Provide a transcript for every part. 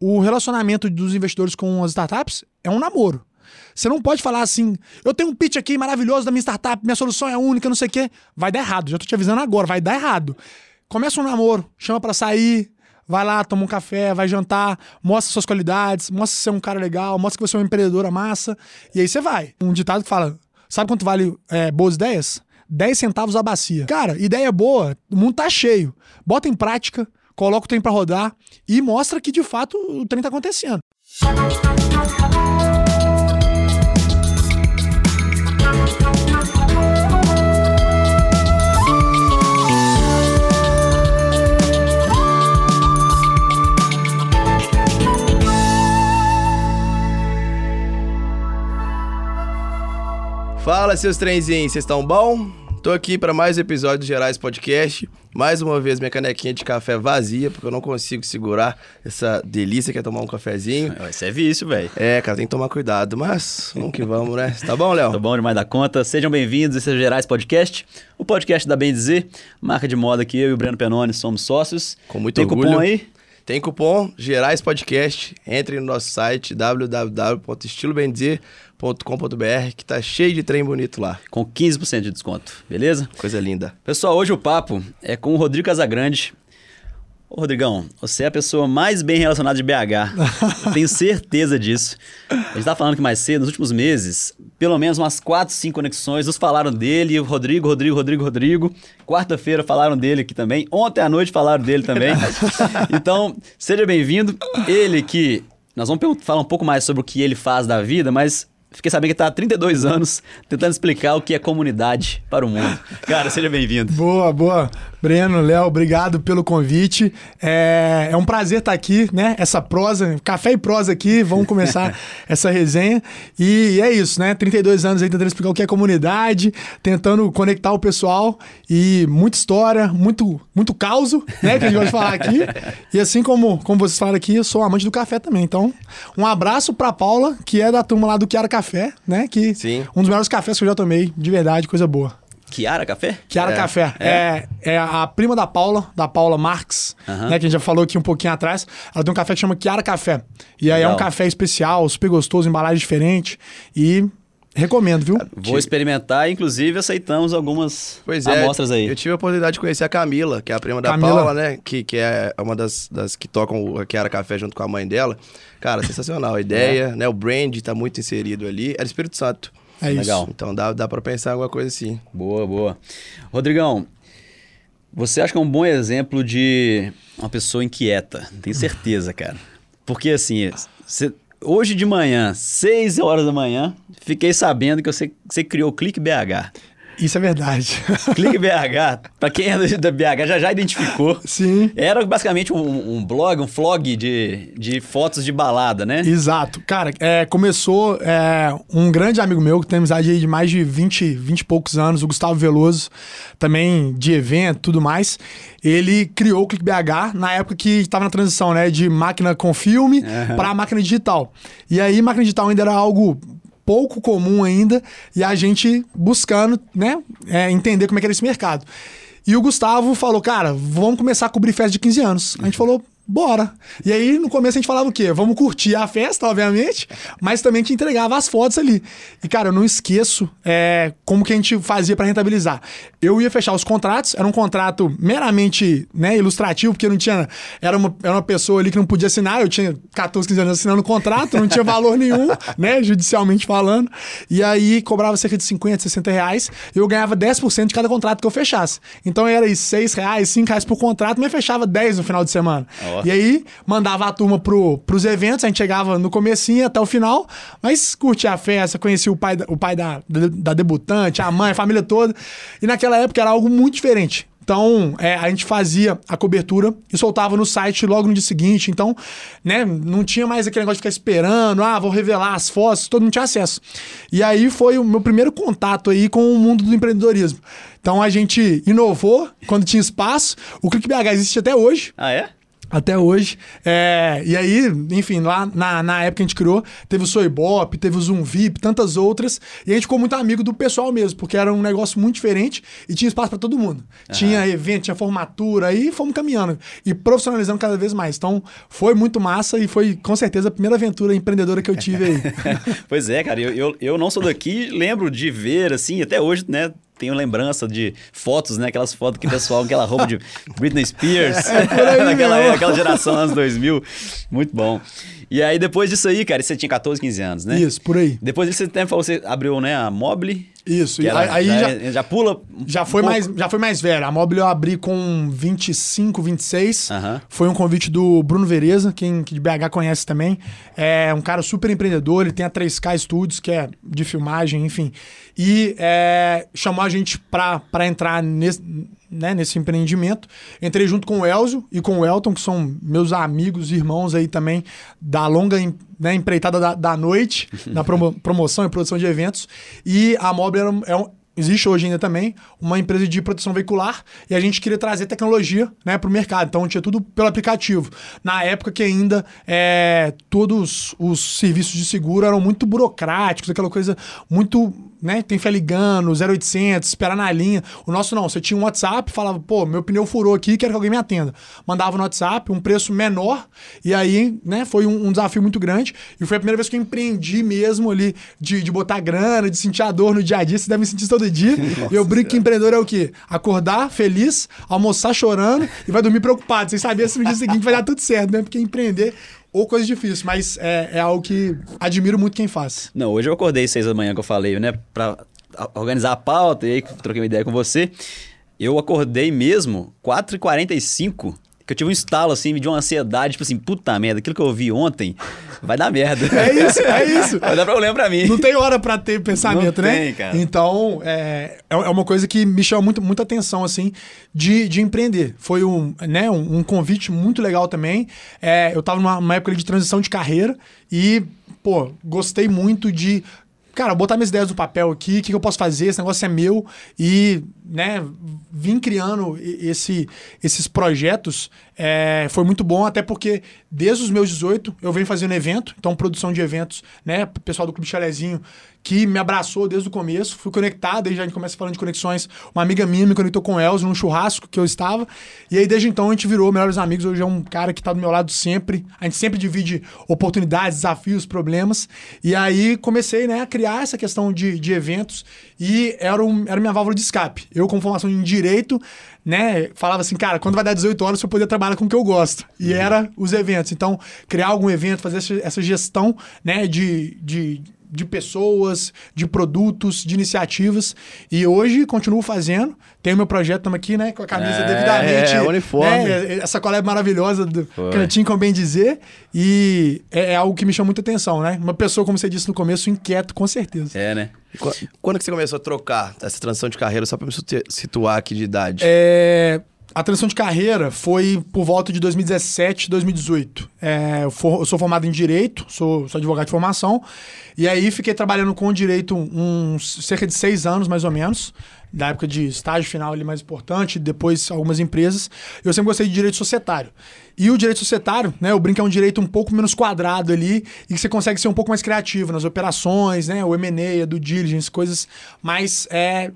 o relacionamento dos investidores com as startups é um namoro. Você não pode falar assim, eu tenho um pitch aqui maravilhoso da minha startup, minha solução é única, não sei o quê. Vai dar errado, já tô te avisando agora, vai dar errado. Começa um namoro, chama para sair, vai lá, toma um café, vai jantar, mostra suas qualidades, mostra que você é um cara legal, mostra que você é uma empreendedora massa, e aí você vai. Um ditado que fala, sabe quanto vale é, boas ideias? 10 centavos a bacia. Cara, ideia boa, o mundo tá cheio. Bota em prática, coloca o trem para rodar e mostra que de fato o trem tá acontecendo. Fala, seus trenzinhos, vocês estão bom? Tô aqui para mais um episódio do Gerais Podcast. Mais uma vez, minha canequinha de café vazia, porque eu não consigo segurar essa delícia que é tomar um cafezinho. Isso é vício, velho. É, cara, tem que tomar cuidado, mas vamos que vamos, né? Tá bom, Léo? Tá bom demais da conta. Sejam bem-vindos, esse é o Gerais Podcast, o podcast da Bem Dizer, marca de moda que eu e o Breno Penoni somos sócios. Com muito Tem orgulho. cupom aí? Tem cupom Gerais Podcast. Entre no nosso site www.estilobendizer.com.br que tá cheio de trem bonito lá. Com 15% de desconto, beleza? Coisa linda. Pessoal, hoje o papo é com o Rodrigo Casagrande. Ô, Rodrigão, você é a pessoa mais bem relacionada de BH. Tenho certeza disso. A gente tava falando que mais cedo, nos últimos meses, pelo menos umas 4, 5 conexões, nos falaram dele, Rodrigo, Rodrigo, Rodrigo, Rodrigo. Quarta-feira falaram dele aqui também. Ontem à noite falaram dele também. então, seja bem-vindo. Ele que. Nós vamos falar um pouco mais sobre o que ele faz da vida, mas fiquei sabendo que está há 32 anos tentando explicar o que é comunidade para o mundo. Cara, seja bem-vindo. Boa, boa. Breno, Léo, obrigado pelo convite. É, é um prazer estar aqui, né? Essa prosa, café e prosa aqui, vamos começar essa resenha. E é isso, né? 32 anos aí tentando explicar o que é comunidade, tentando conectar o pessoal e muita história, muito, muito caos, né? Que a gente de falar aqui. E assim como, como vocês falaram aqui, eu sou amante do café também. Então, um abraço pra Paula, que é da turma lá do Chiara Café, né? Que Sim. um dos melhores cafés que eu já tomei, de verdade, coisa boa. Kiara Café? Kiara É, Café. É. é a prima da Paula, da Paula Marx, Aham. né? Que a gente já falou aqui um pouquinho atrás. Ela tem um café que chama Kiara Café. E aí é Legal. um café especial, super gostoso, embalagem diferente. E recomendo, viu? Vou experimentar, inclusive aceitamos algumas Pois é, amostras aí. eu tive a oportunidade de conhecer a Camila, que é a prima da Camila. Paula, né? Que, que é uma das, das que tocam o Kiara Café junto com a mãe dela. Cara, sensacional a ideia, né? O brand tá muito inserido ali. É do Espírito Santo. É isso. Legal. Então dá, dá pra pensar alguma coisa assim. Boa, boa. Rodrigão, você acha que é um bom exemplo de uma pessoa inquieta? Tenho certeza, cara. Porque assim, você- hoje de manhã, 6 horas da manhã, fiquei sabendo que você, você criou o Clique BH. Isso é verdade. Clique BH, pra quem é da BH já já identificou. Sim. Era basicamente um, um blog, um vlog de, de fotos de balada, né? Exato. Cara, é, começou é, um grande amigo meu, que tem amizade aí de mais de 20, 20 e poucos anos, o Gustavo Veloso, também de evento e tudo mais. Ele criou o Clique BH na época que estava na transição, né? De máquina com filme Aham. para máquina digital. E aí, máquina digital ainda era algo pouco comum ainda, e a gente buscando, né, é, entender como é que era esse mercado. E o Gustavo falou, cara, vamos começar a cobrir festa de 15 anos. A gente falou, bora. E aí, no começo, a gente falava o quê? Vamos curtir a festa, obviamente, mas também te entregava as fotos ali. E, cara, eu não esqueço é, como que a gente fazia para rentabilizar. Eu ia fechar os contratos, era um contrato meramente né, ilustrativo, porque não tinha. Era uma, era uma pessoa ali que não podia assinar, eu tinha 14, 15 anos assinando o contrato, não tinha valor nenhum, né, judicialmente falando. E aí cobrava cerca de 50, 60 reais, eu ganhava 10% de cada contrato que eu fechasse. Então era aí 6 reais, 5 reais por contrato, mas fechava 10 no final de semana. E aí mandava a turma pro, pros eventos, a gente chegava no comecinho até o final, mas curtia a festa, conhecia o pai, o pai da, da debutante, a mãe, a família toda. E naquela época era algo muito diferente. Então, é, a gente fazia a cobertura e soltava no site logo no dia seguinte. Então, né, não tinha mais aquele negócio de ficar esperando, ah, vou revelar as fotos, todo mundo tinha acesso. E aí foi o meu primeiro contato aí com o mundo do empreendedorismo. Então, a gente inovou quando tinha espaço. O Clique BH existe até hoje. Ah, é? Até hoje. É, e aí, enfim, lá na, na época que a gente criou, teve o Soibop, teve o Zoom VIP, tantas outras. E a gente ficou muito amigo do pessoal mesmo, porque era um negócio muito diferente e tinha espaço para todo mundo. Tinha evento, tinha formatura, aí fomos caminhando e profissionalizando cada vez mais. Então, foi muito massa e foi com certeza a primeira aventura empreendedora que eu tive aí. pois é, cara, eu, eu, eu não sou daqui, lembro de ver, assim, até hoje, né? Tenho lembrança de fotos, né? Aquelas fotos que o pessoal, aquela roupa de Britney Spears, é, daquela, aquela geração anos 2000. Muito bom. E aí, depois disso aí, cara, você tinha 14, 15 anos, né? Isso, por aí. Depois disso, você, você abriu, né, a Mobile. Isso, era, aí já, já, já pula. Já foi, mais, já foi mais velho. A Mobile eu abri com 25, 26. Foi um convite do Bruno Vereza, quem que de BH conhece também. É um cara super empreendedor, ele tem a 3K Studios, que é de filmagem, enfim. E é, chamou a gente pra, pra entrar nesse, né, nesse empreendimento. Entrei junto com o Elzio e com o Elton, que são meus amigos, irmãos aí também, da longa né, empreitada da, da noite, da promo, promoção e produção de eventos. E a Mobile é um, existe hoje ainda também uma empresa de proteção veicular e a gente queria trazer tecnologia né, para o mercado. Então tinha tudo pelo aplicativo. Na época que ainda é, todos os serviços de seguro eram muito burocráticos, aquela coisa muito né? Tem fé ligando, 0800, esperar na linha. O nosso não, você tinha um WhatsApp, falava, pô, meu pneu furou aqui, quero que alguém me atenda. Mandava no WhatsApp, um preço menor, e aí, né, foi um, um desafio muito grande. E foi a primeira vez que eu empreendi mesmo ali, de, de botar grana, de sentir a dor no dia a dia, você deve sentir todo dia. Nossa, e eu brinco que empreendedor é o quê? Acordar feliz, almoçar chorando e vai dormir preocupado, sem saber se no dia seguinte vai dar tudo certo, né? Porque empreender ou coisa difícil, mas é, é algo que admiro muito quem faz. Não, hoje eu acordei seis da manhã que eu falei, né, para organizar a pauta e aí troquei uma ideia com você. Eu acordei mesmo 4h45 que eu tive um estalo, assim, de uma ansiedade, tipo assim, puta merda, aquilo que eu ouvi ontem vai dar merda. É isso, é isso. Vai dar problema pra mim. Não tem hora pra ter pensamento, Não né? Tem, cara. Então, é, é, é uma coisa que me chama muito, muita atenção, assim, de, de empreender. Foi um, né, um, um convite muito legal também. É, eu tava numa, numa época de transição de carreira e, pô, gostei muito de cara, botar minhas ideias no papel aqui, o que, que, eu posso fazer, esse negócio é meu. E, né, vim criando esse, esses projetos é, foi muito bom, até porque desde os meus 18 eu venho fazendo evento, então produção de eventos, né, pessoal do Clube Chalezinho, que me abraçou desde o começo, fui conectado, aí já a gente começa falando de conexões, uma amiga minha me conectou com o Elzo num churrasco que eu estava, e aí desde então a gente virou melhores amigos, hoje é um cara que está do meu lado sempre, a gente sempre divide oportunidades, desafios, problemas, e aí comecei, né, a criar essa questão de, de eventos, e era, um, era minha válvula de escape. Eu, com formação em Direito, né, falava assim, cara, quando vai dar 18 horas eu poder trabalhar com o que eu gosto. E uhum. era os eventos. Então, criar algum evento, fazer essa gestão, né, de, de de pessoas, de produtos, de iniciativas. E hoje continuo fazendo. Tenho meu projeto, estamos aqui, né? Com a camisa é, devidamente. É, uniforme. Né, essa colé maravilhosa do Foi. cantinho, como bem dizer. E é, é, algo que me chama muita atenção, né? Uma pessoa, como você disse no começo, inquieto, com certeza. É, né? Quando que você começou a trocar essa transição de carreira, só para me situar aqui de idade? É a transição de carreira foi por volta de 2017, 2018. É, eu, for, eu, sou formado em Direito, sou, sou, advogado de formação, e aí fiquei trabalhando com Direito uns cerca de seis anos, mais ou menos, da época de estágio final ali mais importante, depois algumas empresas. Eu sempre gostei de Direito Societário. E o Direito Societário, né, o brinco é um direito um pouco menos quadrado ali, e que você consegue ser um pouco mais criativo nas operações, né, o M&A, do diligence, coisas mais... É,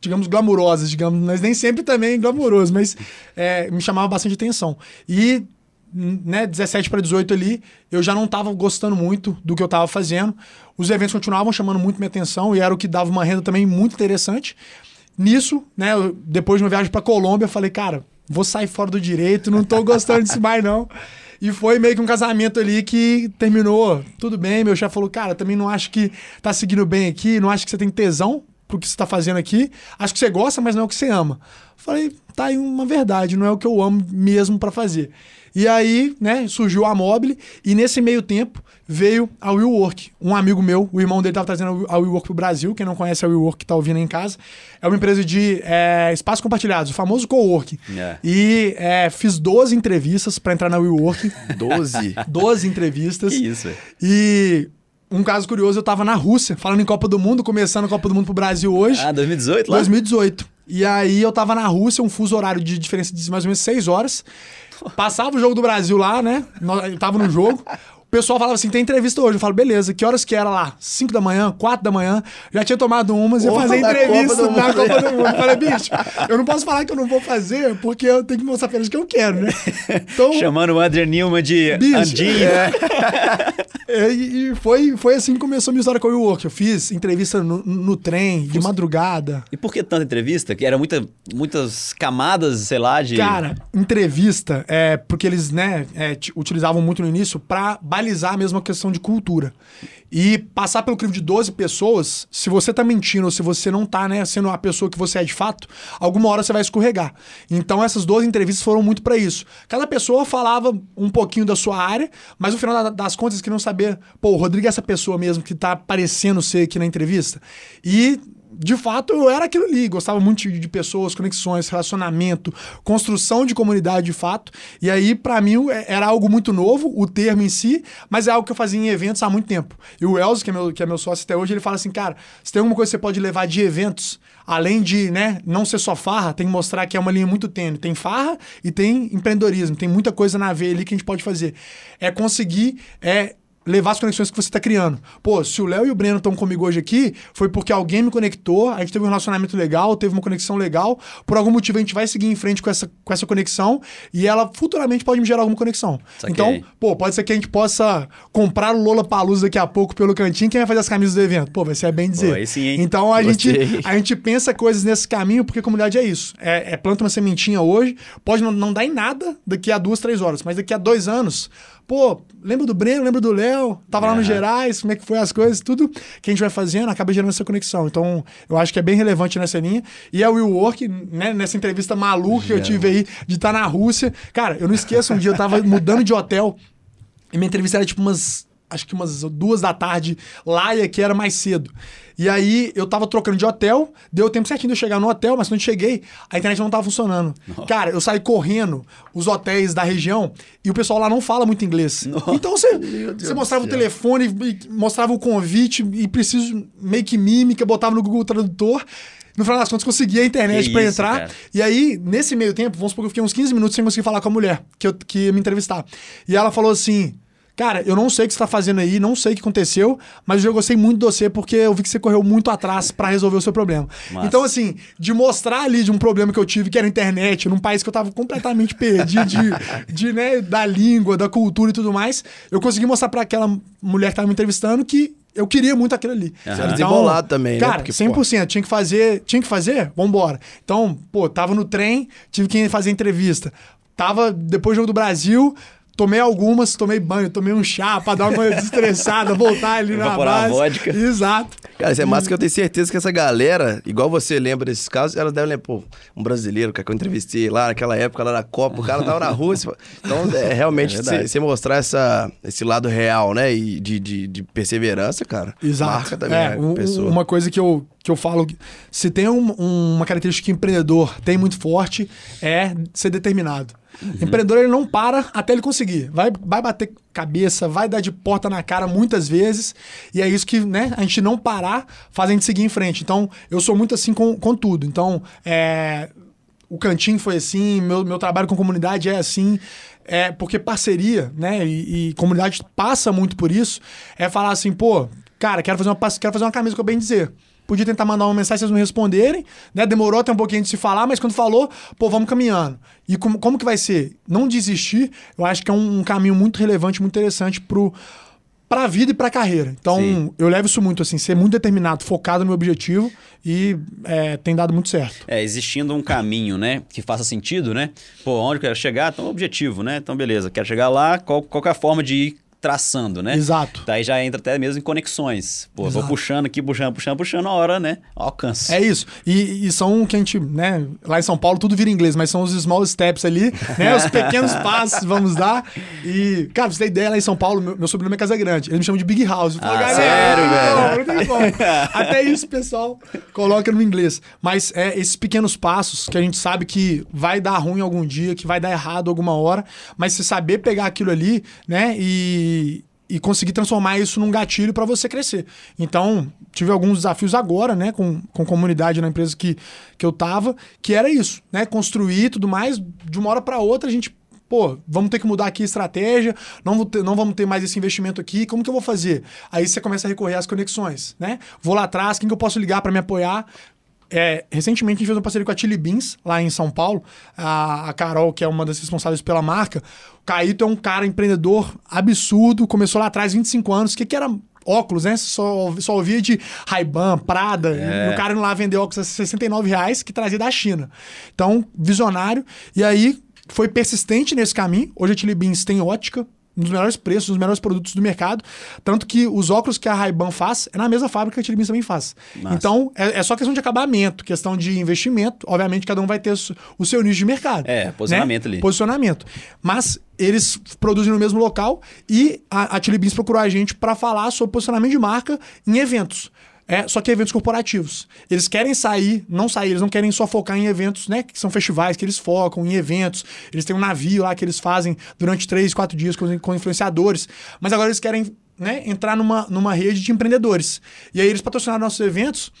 digamos, glamurosas, digamos, mas nem sempre também glamouroso, mas é, me chamava bastante atenção. E, né, 17 para 18 ali, eu já não estava gostando muito do que eu estava fazendo. Os eventos continuavam chamando muito minha atenção e era o que dava uma renda também muito interessante. Nisso, né, depois de uma viagem para Colômbia, eu falei, cara, vou sair fora do direito, não estou gostando disso mais não. E foi meio que um casamento ali que terminou tudo bem. Meu chefe falou, cara, também não acho que tá seguindo bem aqui, não acho que você tem tesão pro que você está fazendo aqui. Acho que você gosta, mas não é o que você ama. Falei, tá aí uma verdade, não é o que eu amo mesmo para fazer. E aí, né, surgiu a Mobile e nesse meio tempo veio a WeWork. Um amigo meu, o irmão dele estava trazendo a WeWork pro Brasil. Quem não conhece a WeWork que tá ouvindo em casa, é uma empresa de é, espaços compartilhados, o famoso coworking. É. E é, fiz 12 entrevistas para entrar na WeWork. 12? 12 entrevistas. Que isso, E um caso curioso, eu tava na Rússia, falando em Copa do Mundo, começando a Copa do Mundo pro Brasil hoje. Ah, 2018 lá? 2018. E aí eu tava na Rússia, um fuso horário de diferença de mais ou menos 6 horas. Passava o jogo do Brasil lá, né? Eu tava no jogo. O pessoal falava assim: tem entrevista hoje. Eu falo, beleza, que horas que era lá? 5 da manhã, 4 da manhã. Já tinha tomado umas e fazer entrevista Copa na. Copa do Mundo. Eu falei, bicho, eu não posso falar que eu não vou fazer, porque eu tenho que mostrar pra eles que eu quero, né? Então, Chamando o André Newman de Bicho, Andinho. é, e e foi, foi assim que começou a minha história com o WeWork. Eu fiz entrevista no, no trem, de madrugada. E por que tanta entrevista? Que era muita, muitas camadas, sei lá, de. Cara, entrevista é porque eles, né, é, utilizavam muito no início pra balizar mesmo a questão de cultura. E passar pelo crivo de 12 pessoas, se você tá mentindo ou se você não tá, né, sendo a pessoa que você é de fato, alguma hora você vai escorregar. Então essas 12 entrevistas foram muito pra isso. Cada pessoa falava um pouquinho da sua área, mas no final da- das contas queriam saber, pô, o Rodrigo é essa pessoa mesmo que tá parecendo ser aqui na entrevista. E de fato, eu era aquilo ali. Gostava muito de, pessoas, conexões, relacionamento, construção de comunidade de fato. E aí, pra mim, é- era algo muito novo, o termo em si, mas é algo que eu fazia em eventos há muito tempo. E o Elzo, que é meu, que é meu sócio até hoje, ele fala assim: cara, se tem alguma coisa que você pode levar de eventos, além de né, não ser só farra, tem que mostrar que é uma linha muito tênue. Tem farra e tem empreendedorismo. Tem muita coisa na veia ali que a gente pode fazer. É conseguir. É, levar as conexões que você está criando. Pô, se o Léo e o Breno estão comigo hoje aqui, foi porque alguém me conectou, a gente teve um relacionamento legal, teve uma conexão legal, por algum motivo a gente vai seguir em frente com essa, com essa conexão e ela futuramente pode me gerar alguma conexão. Saquei. Então, pô, pode ser que a gente possa comprar o Lola Palusa daqui a pouco pelo cantinho, quem vai fazer as camisas do evento? Pô, vai ser bem dizer. aí sim? Então a gente, a gente pensa coisas nesse caminho, porque comunidade é isso. É, é planta uma sementinha hoje, pode não, não dar em nada daqui a duas, três horas, mas daqui a dois anos, pô, lembra do Breno, lembra do Léo, tava lá no. Gerais, como é que foi as coisas, tudo que a gente vai fazendo acaba gerando essa conexão. Então, eu acho que é bem relevante nessa linha. E a Will Work, né, nessa entrevista maluca que eu tive aí de estar na Rússia. Cara, eu não esqueço, um dia eu tava mudando de hotel e minha entrevista era tipo umas. Acho que umas duas da tarde lá e aqui era mais cedo. E aí eu tava trocando de hotel, deu tempo certinho de eu chegar no hotel, mas quando eu cheguei, a internet não tava funcionando. Cara, eu saí correndo os hotéis da região e o pessoal lá não fala muito inglês. Então você, você mostrava o telefone, mostrava o convite e preciso meio que mímica, botava no Google Tradutor. No final das contas, consegui a internet isso, entrar. cara. E aí, nesse meio tempo, vamos supor que eu fiquei uns 15 minutos sem conseguir falar com a mulher que, eu, que ia me entrevistar. E ela falou assim: Cara, eu não sei o que você tá fazendo aí, não sei o que aconteceu, mas eu gostei muito de você porque eu vi que você correu muito atrás pra resolver o seu problema. Massa. Então, assim, de mostrar ali de um problema que eu tive, que era a internet, num país que eu tava completamente perdido de, de, né, da língua, da cultura e tudo mais, eu consegui mostrar pra aquela mulher que tava me entrevistando que eu queria muito aquilo ali. Aham. Era desembolado também, né? Cara, Porque, 100%. Tinha que fazer, tinha que fazer, vambora. Então, pô, tava no trem, tive que fazer entrevista. Tava, depois do jogo do Brasil, tomei algumas, tomei banho, tomei um chá pra dar uma desestressada, voltar ali na Evaporar base. vodka. Exato. Cara, isso é massa que eu tenho certeza que essa galera, igual você lembra desses casos, elas devem lembrar, pô, um brasileiro cara, que eu entrevistei lá naquela época, lá na Copa, o cara tava na Rússia. Então, é realmente, É você você mostrar essa, esse lado real, né, e de, de, de perseverança, cara, Exato. marca também É, a um- pessoa. Uma coisa que eu, que eu falo, se tem um- um- uma característica que empreendedor tem muito forte, é ser determinado. Uhum. Empreendedor ele não para até ele conseguir. Vai, vai bater cabeça, vai dar de porta na cara muitas vezes. E é isso que, né, a gente não parar faz a gente seguir em frente. Então, eu sou muito assim com, com tudo. Então, é, o cantinho foi assim, meu, meu trabalho com comunidade é assim. É porque parceria, né? E, e comunidade passa muito por isso. É falar assim, pô, cara, quero fazer uma, quero fazer uma camisa com o bem dizer. Podia tentar mandar uma mensagem, vocês não responderem, né? Demorou até um pouquinho de se falar, mas quando falou, pô, vamos caminhando. E como, como que vai ser? Não desistir, eu acho que é um, um caminho muito relevante, muito interessante pro, pra vida e pra carreira. Então, Sim. eu levo isso muito, assim, ser muito determinado, focado no meu objetivo e é, tem dado muito certo. É, existindo um caminho, né, que faça sentido, né? Pô, onde eu quero chegar? Então, objetivo, né? Então, beleza, quero chegar lá, qual, qual é a forma de ir traçando, né? Exato. Daí já entra até mesmo em conexões. Pô, vou Exato. puxando aqui, puxando, puxando, puxando, a hora, né? Alcanço. É isso. E, e são que a gente, né? Lá em São Paulo tudo vira inglês, mas são os small steps ali, né? Os pequenos passos vamos dar. E, cara, você ter ideia, lá em São Paulo, meu, meu sobrenome é Casa Grande. Ele me chama de Big House. Eu falo, Ah, "Galera, sério, não, velho?" Tem como. Até isso, pessoal, coloca no inglês. Mas é esses pequenos passos que a gente sabe que vai dar ruim algum dia, que vai dar errado alguma hora, mas se saber pegar aquilo ali, né? E e conseguir transformar isso num gatilho para você crescer. Então, tive alguns desafios agora, né, com, com comunidade na empresa que, que eu tava, que era isso, né, construir tudo mais, de uma hora para outra a gente pô, vamos ter que mudar aqui a estratégia, não, ter- não vamos ter mais esse investimento aqui, como que eu vou fazer? Aí você começa a recorrer às conexões, né? Vou lá atrás, quem que eu posso ligar para me apoiar? É, recentemente a gente fez uma parceria com a Chili Beans, lá em São Paulo. A, a Carol, que é uma das responsáveis pela marca. O Caíto é um cara empreendedor absurdo, começou lá atrás, 25 anos. O que, que era óculos, né? Só, só ouvia de Ray-Ban, Prada. E o cara indo lá vender óculos a 69 reais, que trazia da China. Então, visionário. E aí, foi persistente nesse caminho. Hoje a Chili Beans tem ótica, um dos melhores preços, um dos melhores produtos do mercado. Tanto que os óculos que a Ray-Ban faz é na mesma fábrica que a Chili Beans também faz. Massa. Então, é, é só questão de acabamento, questão de investimento. Obviamente, cada um vai ter o seu- nicho de mercado. É, posicionamento né? ali. Posicionamento. Mas eles produzem no mesmo local e a, a Chili Beans procurou a gente para falar sobre posicionamento de marca em eventos. É, só que eventos corporativos. Eles querem sair, não sair, eles não querem só focar em eventos, né? Que são festivais que eles focam, em eventos. Eles têm um navio lá que eles fazem durante três, quatro dias com, com influenciadores. Mas agora eles querem né, entrar numa, numa rede de empreendedores. E aí eles patrocinaram nossos eventos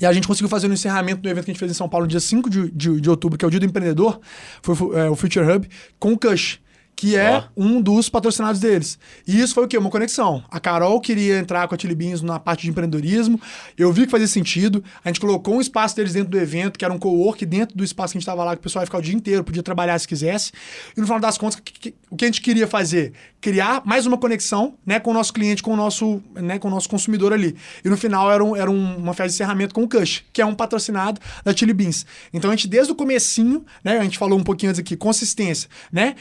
e a gente conseguiu fazer no encerramento do evento que a gente fez em São Paulo, no dia 5 de, de, de outubro, que é o Dia do Empreendedor, foi é, o Future Hub, com o Cush, que é Ó. um dos patrocinados deles. E isso foi o quê? Uma conexão. A Carol queria entrar com a Chili Beans na parte de empreendedorismo, eu vi que fazia sentido, a gente colocou um espaço deles dentro do evento, que era um co-work dentro do espaço que a gente estava lá, que o pessoal ia ficar o dia inteiro, podia trabalhar se quisesse. E no final das contas, o que- que- o que a gente queria fazer? Criar mais uma conexão né, com o nosso cliente, com o nosso, né, com o nosso consumidor ali. E no final era, um- era um- uma festa de encerramento com o Cush, que é um patrocinado da Chili Beans. Então a gente, desde o comecinho, né, a gente falou um pouquinho antes aqui, consistência, né?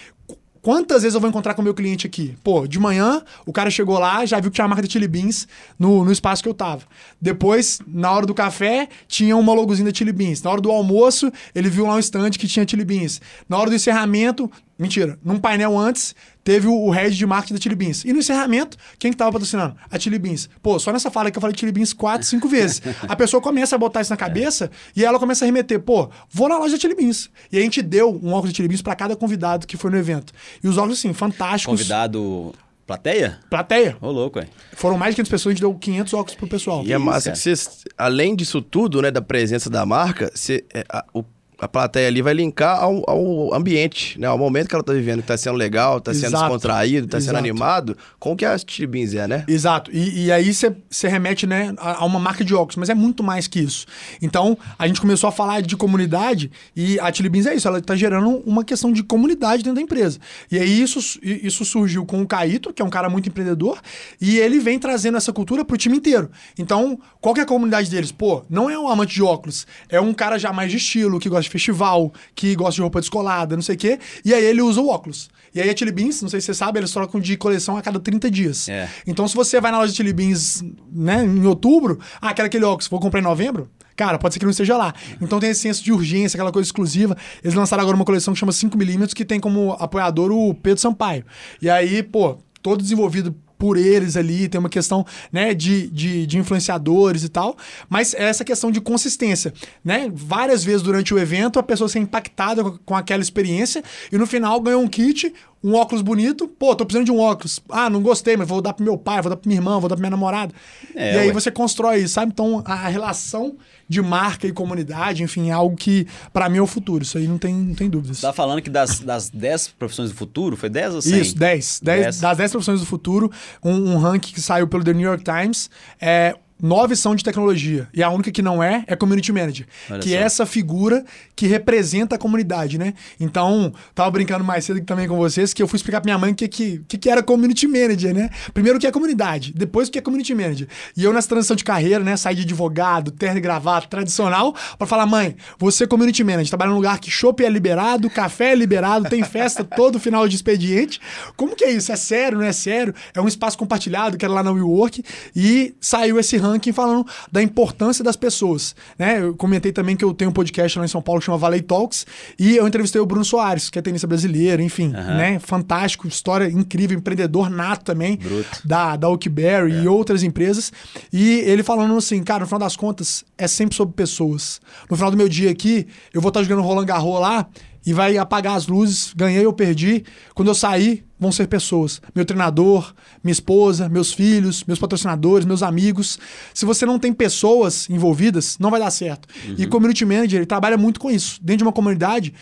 Quantas vezes eu vou encontrar com o meu cliente aqui? Pô, de manhã, o cara chegou lá, já viu que tinha a marca da Chili Beans no, no espaço que eu tava. Depois, na hora do café, tinha uma logozinha da Chili Beans. Na hora do almoço, ele viu lá um stand que tinha Chili Beans. Na hora do encerramento, mentira, num painel antes, teve o, o head de marketing da Chili Beans. E no encerramento, quem que tava patrocinando? A Chili Beans. Pô, só nessa fala que eu falei Chili Beans quatro, cinco vezes. A pessoa começa a botar isso na cabeça e ela começa a remeter, pô, vou na loja da Chili Beans. E a gente deu um óculos de Chili Beans pra cada convidado que foi no evento. E os óculos, assim, fantásticos. Convidado plateia? Plateia. Ô, louco, ué. Foram mais de 500 pessoas, a gente deu 500 óculos pro pessoal. E é massa cara. que vocês, além disso tudo, né, da presença da marca, você, é, a, o- a plateia ali vai linkar ao, ao ambiente, né, ao momento que ela tá vivendo, que tá sendo legal, tá sendo Exato. descontraído, tá sendo animado, com o que a Beans é, né? Exato. E, e aí você remete né, a, a uma marca de óculos, mas é muito mais que isso. Então, a gente começou a falar de comunidade e a Chili Beans é isso, ela está gerando uma questão de comunidade dentro da empresa. E aí isso, isso surgiu com o Caíto, que é um cara muito empreendedor, e ele vem trazendo essa cultura pro time inteiro. Então, qual que é a comunidade deles? Pô, não é um amante de óculos, é um cara já mais de estilo, que gosta de festival, que gosta de roupa descolada, não sei o quê, e aí ele usa o óculos. E aí a Chili Beans, não sei se você sabe, eles trocam de coleção a cada 30 dias. É. Então, se você vai na loja de Chili Beans, né, em outubro, ah, quero aquele óculos, vou comprar em novembro? Cara, pode ser que não esteja lá. Então tem esse senso de urgência, aquela coisa exclusiva. Eles lançaram agora uma coleção que chama 5mm, que tem como apoiador o Pedro Sampaio. E aí, pô, todo desenvolvido por eles ali, tem uma questão né, de, de, de influenciadores e tal, mas é essa questão de consistência, né? Várias vezes durante o evento a pessoa ser impactada com, com aquela experiência e no final ganhou um kit, um óculos bonito, pô, tô precisando de um óculos. Ah, não gostei, mas vou dar pro meu pai, vou dar pra minha irmã, vou dar pra minha namorada. É, e aí ué. você constrói isso, sabe? Então a relação de marca e comunidade, enfim, é algo que pra mim é o futuro. Isso aí não tem, não tem dúvidas. Você tá falando que das, das 10 profissões do futuro, foi 10 ou 100? Isso, 10. 10 Dez. Das 10 profissões do futuro, um, um ranking que saiu pelo The New York Times, é, nove são de tecnologia. E a única que não é, é Community Manager. Olha que só. é essa figura que representa a comunidade, né? Então, tava brincando mais cedo também com vocês, que eu fui explicar pra minha mãe o que, que, que, que era Community Manager, né? Primeiro o que é comunidade, depois o que é Community Manager. E eu nessa transição de carreira, né? Saí de advogado, terno e gravata, tradicional, pra falar, mãe, você é Community Manager, trabalha num lugar que chopp é liberado, café é liberado, tem festa todo final de expediente. Como que é isso? É sério, não é sério? É um espaço compartilhado, que era lá na WeWork, e saiu esse ranking falando da importância das pessoas, né? Eu comentei também que eu tenho um podcast lá em São Paulo que chama Valley Talks, e eu entrevistei o Bruno Soares, que é tenista brasileiro, enfim, né? Fantástico, história incrível, empreendedor nato também, Bruto. da, da Oakberry e outras empresas. E ele falando assim, cara, no final das contas, é sempre sobre pessoas. No final do meu dia aqui, eu vou estar jogando Roland Garros lá e vai apagar as luzes, ganhei ou perdi. Quando eu sair, vão ser pessoas. Meu treinador, minha esposa, meus filhos, meus patrocinadores, meus amigos. Se você não tem pessoas envolvidas, não vai dar certo. E Community Manager, ele trabalha muito com isso. Dentro de uma comunidade,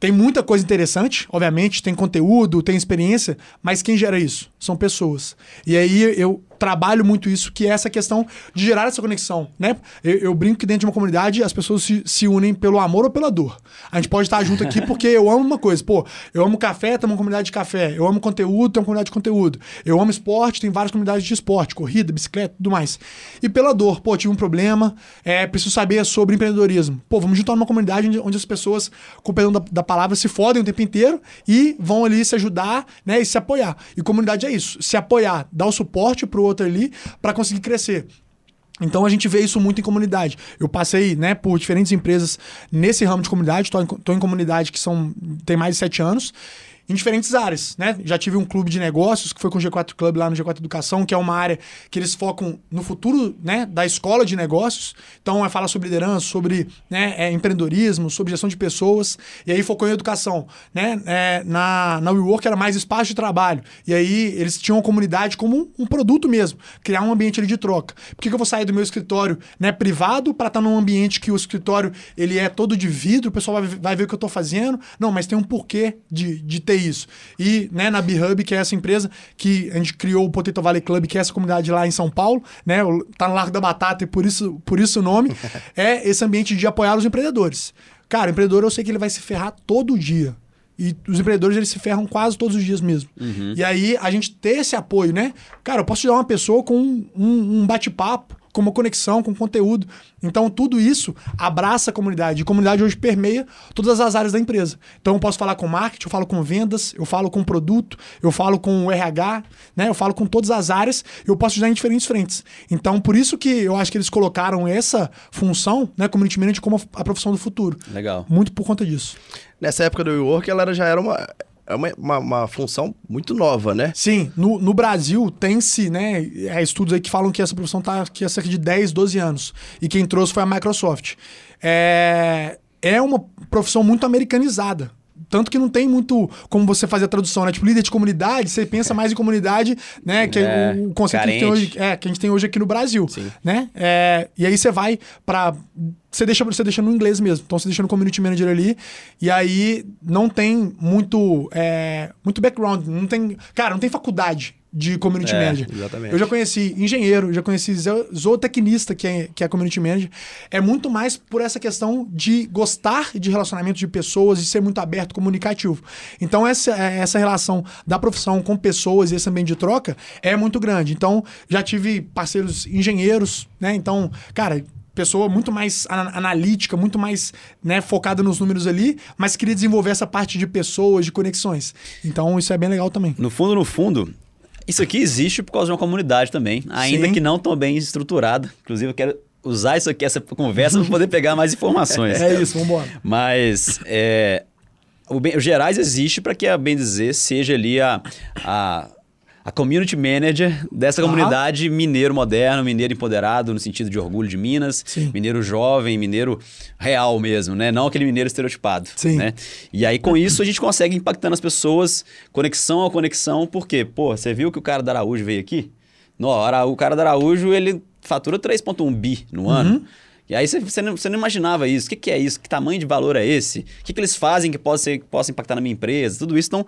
tem muita coisa interessante, obviamente, tem conteúdo, tem experiência, mas quem gera isso? São pessoas. E aí eu trabalho muito isso, que é essa questão de gerar essa conexão, né? Eu, eu brinco que dentro de uma comunidade as pessoas se, se, unem pelo amor ou pela dor. A gente pode estar junto aqui porque eu amo uma coisa. Pô, eu amo café, tem uma comunidade de café. Eu amo conteúdo, tem uma comunidade de conteúdo. Eu amo esporte, tem várias comunidades de esporte, corrida, bicicleta, tudo mais. E pela dor, pô, tive um problema, é, preciso saber sobre empreendedorismo. Pô, vamos juntar numa comunidade onde, onde as pessoas, com o perdão da, da, palavra, se fodem o tempo inteiro e vão ali se ajudar, né, e se apoiar. E comunidade é isso, se apoiar, dar o suporte pro outro ali para conseguir crescer. Então a gente vê isso muito em comunidade. Eu passei né, por diferentes empresas nesse ramo de comunidade, estou em, em, comunidade que são, tem mais de sete anos, em diferentes áreas, né? Já tive um clube de negócios que foi com o G4 Club lá no G4 Educação, que é uma área que eles focam no futuro, né, da escola de negócios. Então, é falar sobre liderança, sobre né, é, empreendedorismo, sobre gestão de pessoas. E aí focou em educação, né? É, na na WeWork era mais espaço de trabalho. E aí eles tinham a comunidade como um, produto mesmo, criar um ambiente ali de troca. Por que, que eu vou sair do meu escritório, né, privado para estar tá num ambiente que o escritório ele é todo de vidro, o pessoal vai, vai ver o que eu estou fazendo? Não, mas tem um porquê de, de ter isso. E né, na B-Hub, que é essa empresa que a gente criou o Potato Valley Club, que é essa comunidade lá em São Paulo, né? Tá no Largo da Batata e por isso, por isso o nome, é esse ambiente de apoiar os empreendedores. Cara, o empreendedor eu sei que ele vai se ferrar todo dia. E os empreendedores, eles se ferram quase todos os dias mesmo. Uhum. E aí, a gente ter esse apoio, né? Cara, eu posso te dar uma pessoa com um, um bate-papo com uma conexão, com conteúdo. Então, tudo isso abraça a comunidade. E a comunidade hoje permeia todas as áreas da empresa. Então, eu posso falar com marketing, eu falo com vendas, eu falo com produto, eu falo com o RH, né? eu falo com todas as áreas, eu posso ajudar em diferentes frentes. Então, por isso que eu acho que eles colocaram essa função, né, community manager, como a profissão do futuro. Legal. Muito por conta disso. Nessa época do WeWork, ela já era uma é uma, uma, uma, função muito nova, né? Sim, no, no Brasil tem-se, né, é, estudos aí que falam que essa profissão está aqui há cerca de 10, 12 anos. E quem trouxe foi a Microsoft. É, é uma profissão muito americanizada. Tanto que não tem muito como você fazer a tradução, né? Tipo, líder de comunidade, você pensa mais em comunidade, né? Que é, é o conceito que a, gente tem hoje, é, que a gente tem hoje aqui no Brasil, Sim. né? É, e aí você vai para você deixa, você deixa no inglês mesmo. Então você deixa no community manager ali. E aí não tem muito, é, muito background. Não tem. Cara, não tem faculdade de community é, manager. Exatamente. Eu já conheci engenheiro, já conheci zootecnista, que é, que é community manager. É muito mais por essa questão de gostar de relacionamento de pessoas e ser muito aberto, comunicativo. Então, essa, essa relação da profissão com pessoas e esse ambiente de troca é muito grande. Então, já tive parceiros engenheiros, né? Então, cara, pessoa muito mais analítica, muito mais né, focada nos números ali, mas queria desenvolver essa parte de pessoas, de conexões. Então isso é bem legal também. No fundo, no fundo, isso aqui existe por causa de uma comunidade também, ainda Sim. que não tão bem estruturada. Inclusive, eu quero usar isso aqui, essa conversa, para poder pegar mais informações. É isso, vamos embora. Mas é, o, bem, o Gerais existe para que a Bem Dizer seja ali a, a a community manager dessa comunidade mineiro moderno, mineiro empoderado, no sentido de orgulho de Minas, Sim. mineiro jovem, mineiro real mesmo, né? Não aquele mineiro estereotipado. Sim. Né? E aí, com isso, a gente consegue impactando as pessoas, conexão a conexão, porque, pô, você viu que o cara da Araújo veio aqui? No, o cara da Araújo, ele fatura 3,1 bi no uhum. ano. E aí você, você, não, você não imaginava isso. O que, que, é isso? Que tamanho de valor é esse? O que, que eles fazem que possa, ser, que possa impactar na minha empresa? Tudo isso. Então,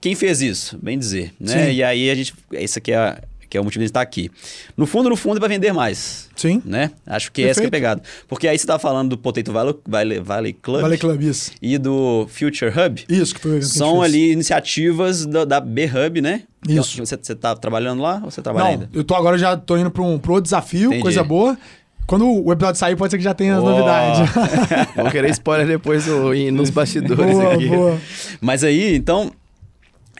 quem fez isso? Bem dizer, né? Sim. E aí a gente, esse aqui é, que é o motivo de estar aqui. No fundo, no fundo, é para vender mais. Sim. Né? Acho que Perfeito. essa que é a pegada. Porque aí você estava falando do Potato Valley, Valley, Valley Club. Valley Club, isso. E do Future Hub. Isso, que foi São ali iniciativas da, da B-Hub, né? Isso. Você, você tá trabalhando lá ou você trabalha Não, ainda? eu tô agora já tô indo para um pro desafio, Entendi. coisa boa. Quando o episódio sair, pode ser que já tenha as oh. novidades. Vou querer spoiler depois nos bastidores boa, aqui. Boa. Mas aí, então,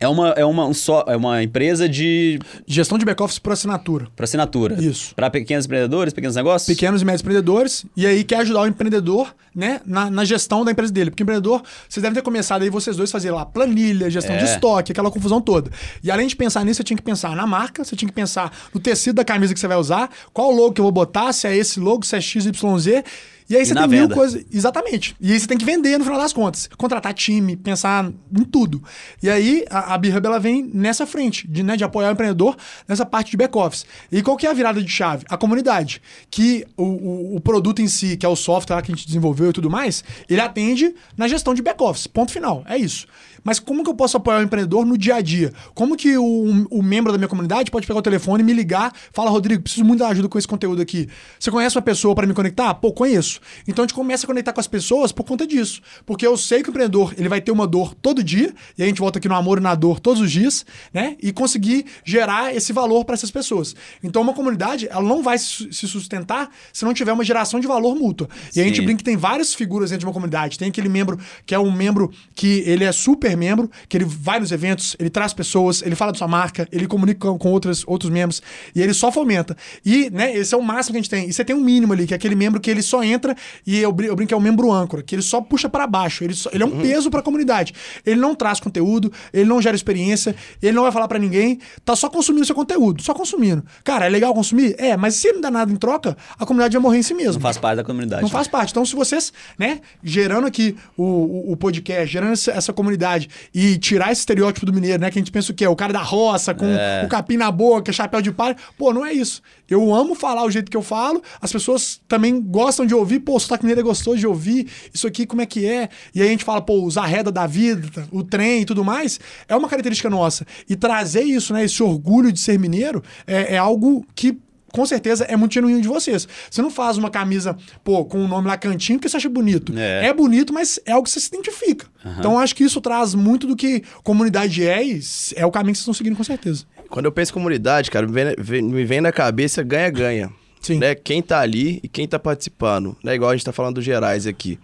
é uma, é uma, um só, é uma empresa de. Gestão de back-office por assinatura. Por assinatura. Isso. Para pequenos empreendedores, pequenos negócios? Pequenos e médios empreendedores. E aí quer ajudar o empreendedor né, na, na gestão da empresa dele. Porque o empreendedor, vocês devem ter começado aí vocês dois fazer lá planilha, gestão é. de estoque, aquela confusão toda. E além de pensar nisso, você tinha que pensar na marca, você tinha que pensar no tecido da camisa que você vai usar, qual logo que eu vou botar, se é esse logo, se é XYZ. E aí você na tem mil venda. coisas. Exatamente. E aí você tem que vender no final das contas. Contratar time, pensar em tudo. E aí a, a B-Hub ela vem nessa frente, de, né, de apoiar o empreendedor nessa parte de back-office. E qual que é a virada de chave? A comunidade. Que o, o, o produto em si, que é o software que a gente desenvolveu e tudo mais, ele atende na gestão de back-office. Ponto final. É isso. Mas como que eu posso apoiar o empreendedor no dia a dia? Como que o, o membro da minha comunidade pode pegar o telefone, me ligar, fala, Rodrigo, preciso muito da ajuda com esse conteúdo aqui. Você conhece uma pessoa para me conectar? Pô, conheço. Então a gente começa a conectar com as pessoas por conta disso. Porque eu sei que o empreendedor ele vai ter uma dor todo dia, e a gente volta aqui no amor e na dor todos os dias, né? E conseguir gerar esse valor para essas pessoas. Então uma comunidade, ela não vai se sustentar se não tiver uma geração de valor mútua. E a gente Sim. brinca que tem várias figuras dentro de uma comunidade. Tem aquele membro que é um membro que ele é super membro, que ele vai nos eventos, ele traz pessoas, ele fala da sua marca, ele comunica com, com outras, outros membros e ele só fomenta. E, né, esse é o máximo que a gente tem. E você tem um mínimo ali, que é aquele membro que ele só entra e eu, brin- eu brinco que é o membro âncora, que ele só puxa para baixo. Ele, só- ele é um peso para a comunidade. Ele não traz conteúdo, ele não gera experiência, ele não vai falar para ninguém, tá só consumindo seu conteúdo, só consumindo. Cara, é legal consumir? É, mas se ele não dá nada em troca, a comunidade vai morrer em si mesmo. Não faz parte da comunidade. Não faz parte. Então, se vocês, né, gerando aqui o, o, o podcast, gerando essa, essa comunidade e tirar esse estereótipo do mineiro, né, que a gente pensa o quê? O cara da roça, com É. o capim na boca, chapéu de palha. Pô, não é isso. Eu amo falar o jeito que eu falo, as pessoas também gostam de ouvir, pô, o sotaque mineiro é gostoso de ouvir, isso aqui como é que é? E aí a gente fala, pô, os arreda da vida, o trem e tudo mais, é uma característica nossa. E trazer isso, né, esse orgulho de ser mineiro, é, é algo que com certeza é muito genuíno de vocês. Você não faz uma camisa, pô, com o nome lá cantinho porque você acha bonito. É. É, bonito, mas é algo que você se identifica. Então eu acho que isso traz muito do que comunidade é e é o caminho que vocês estão seguindo com certeza. Quando eu penso em comunidade, cara, me vem, vem- me vem na cabeça ganha-ganha. Sim. Né? Quem tá ali e quem tá participando. Né? Igual a gente tá falando dos gerais aqui.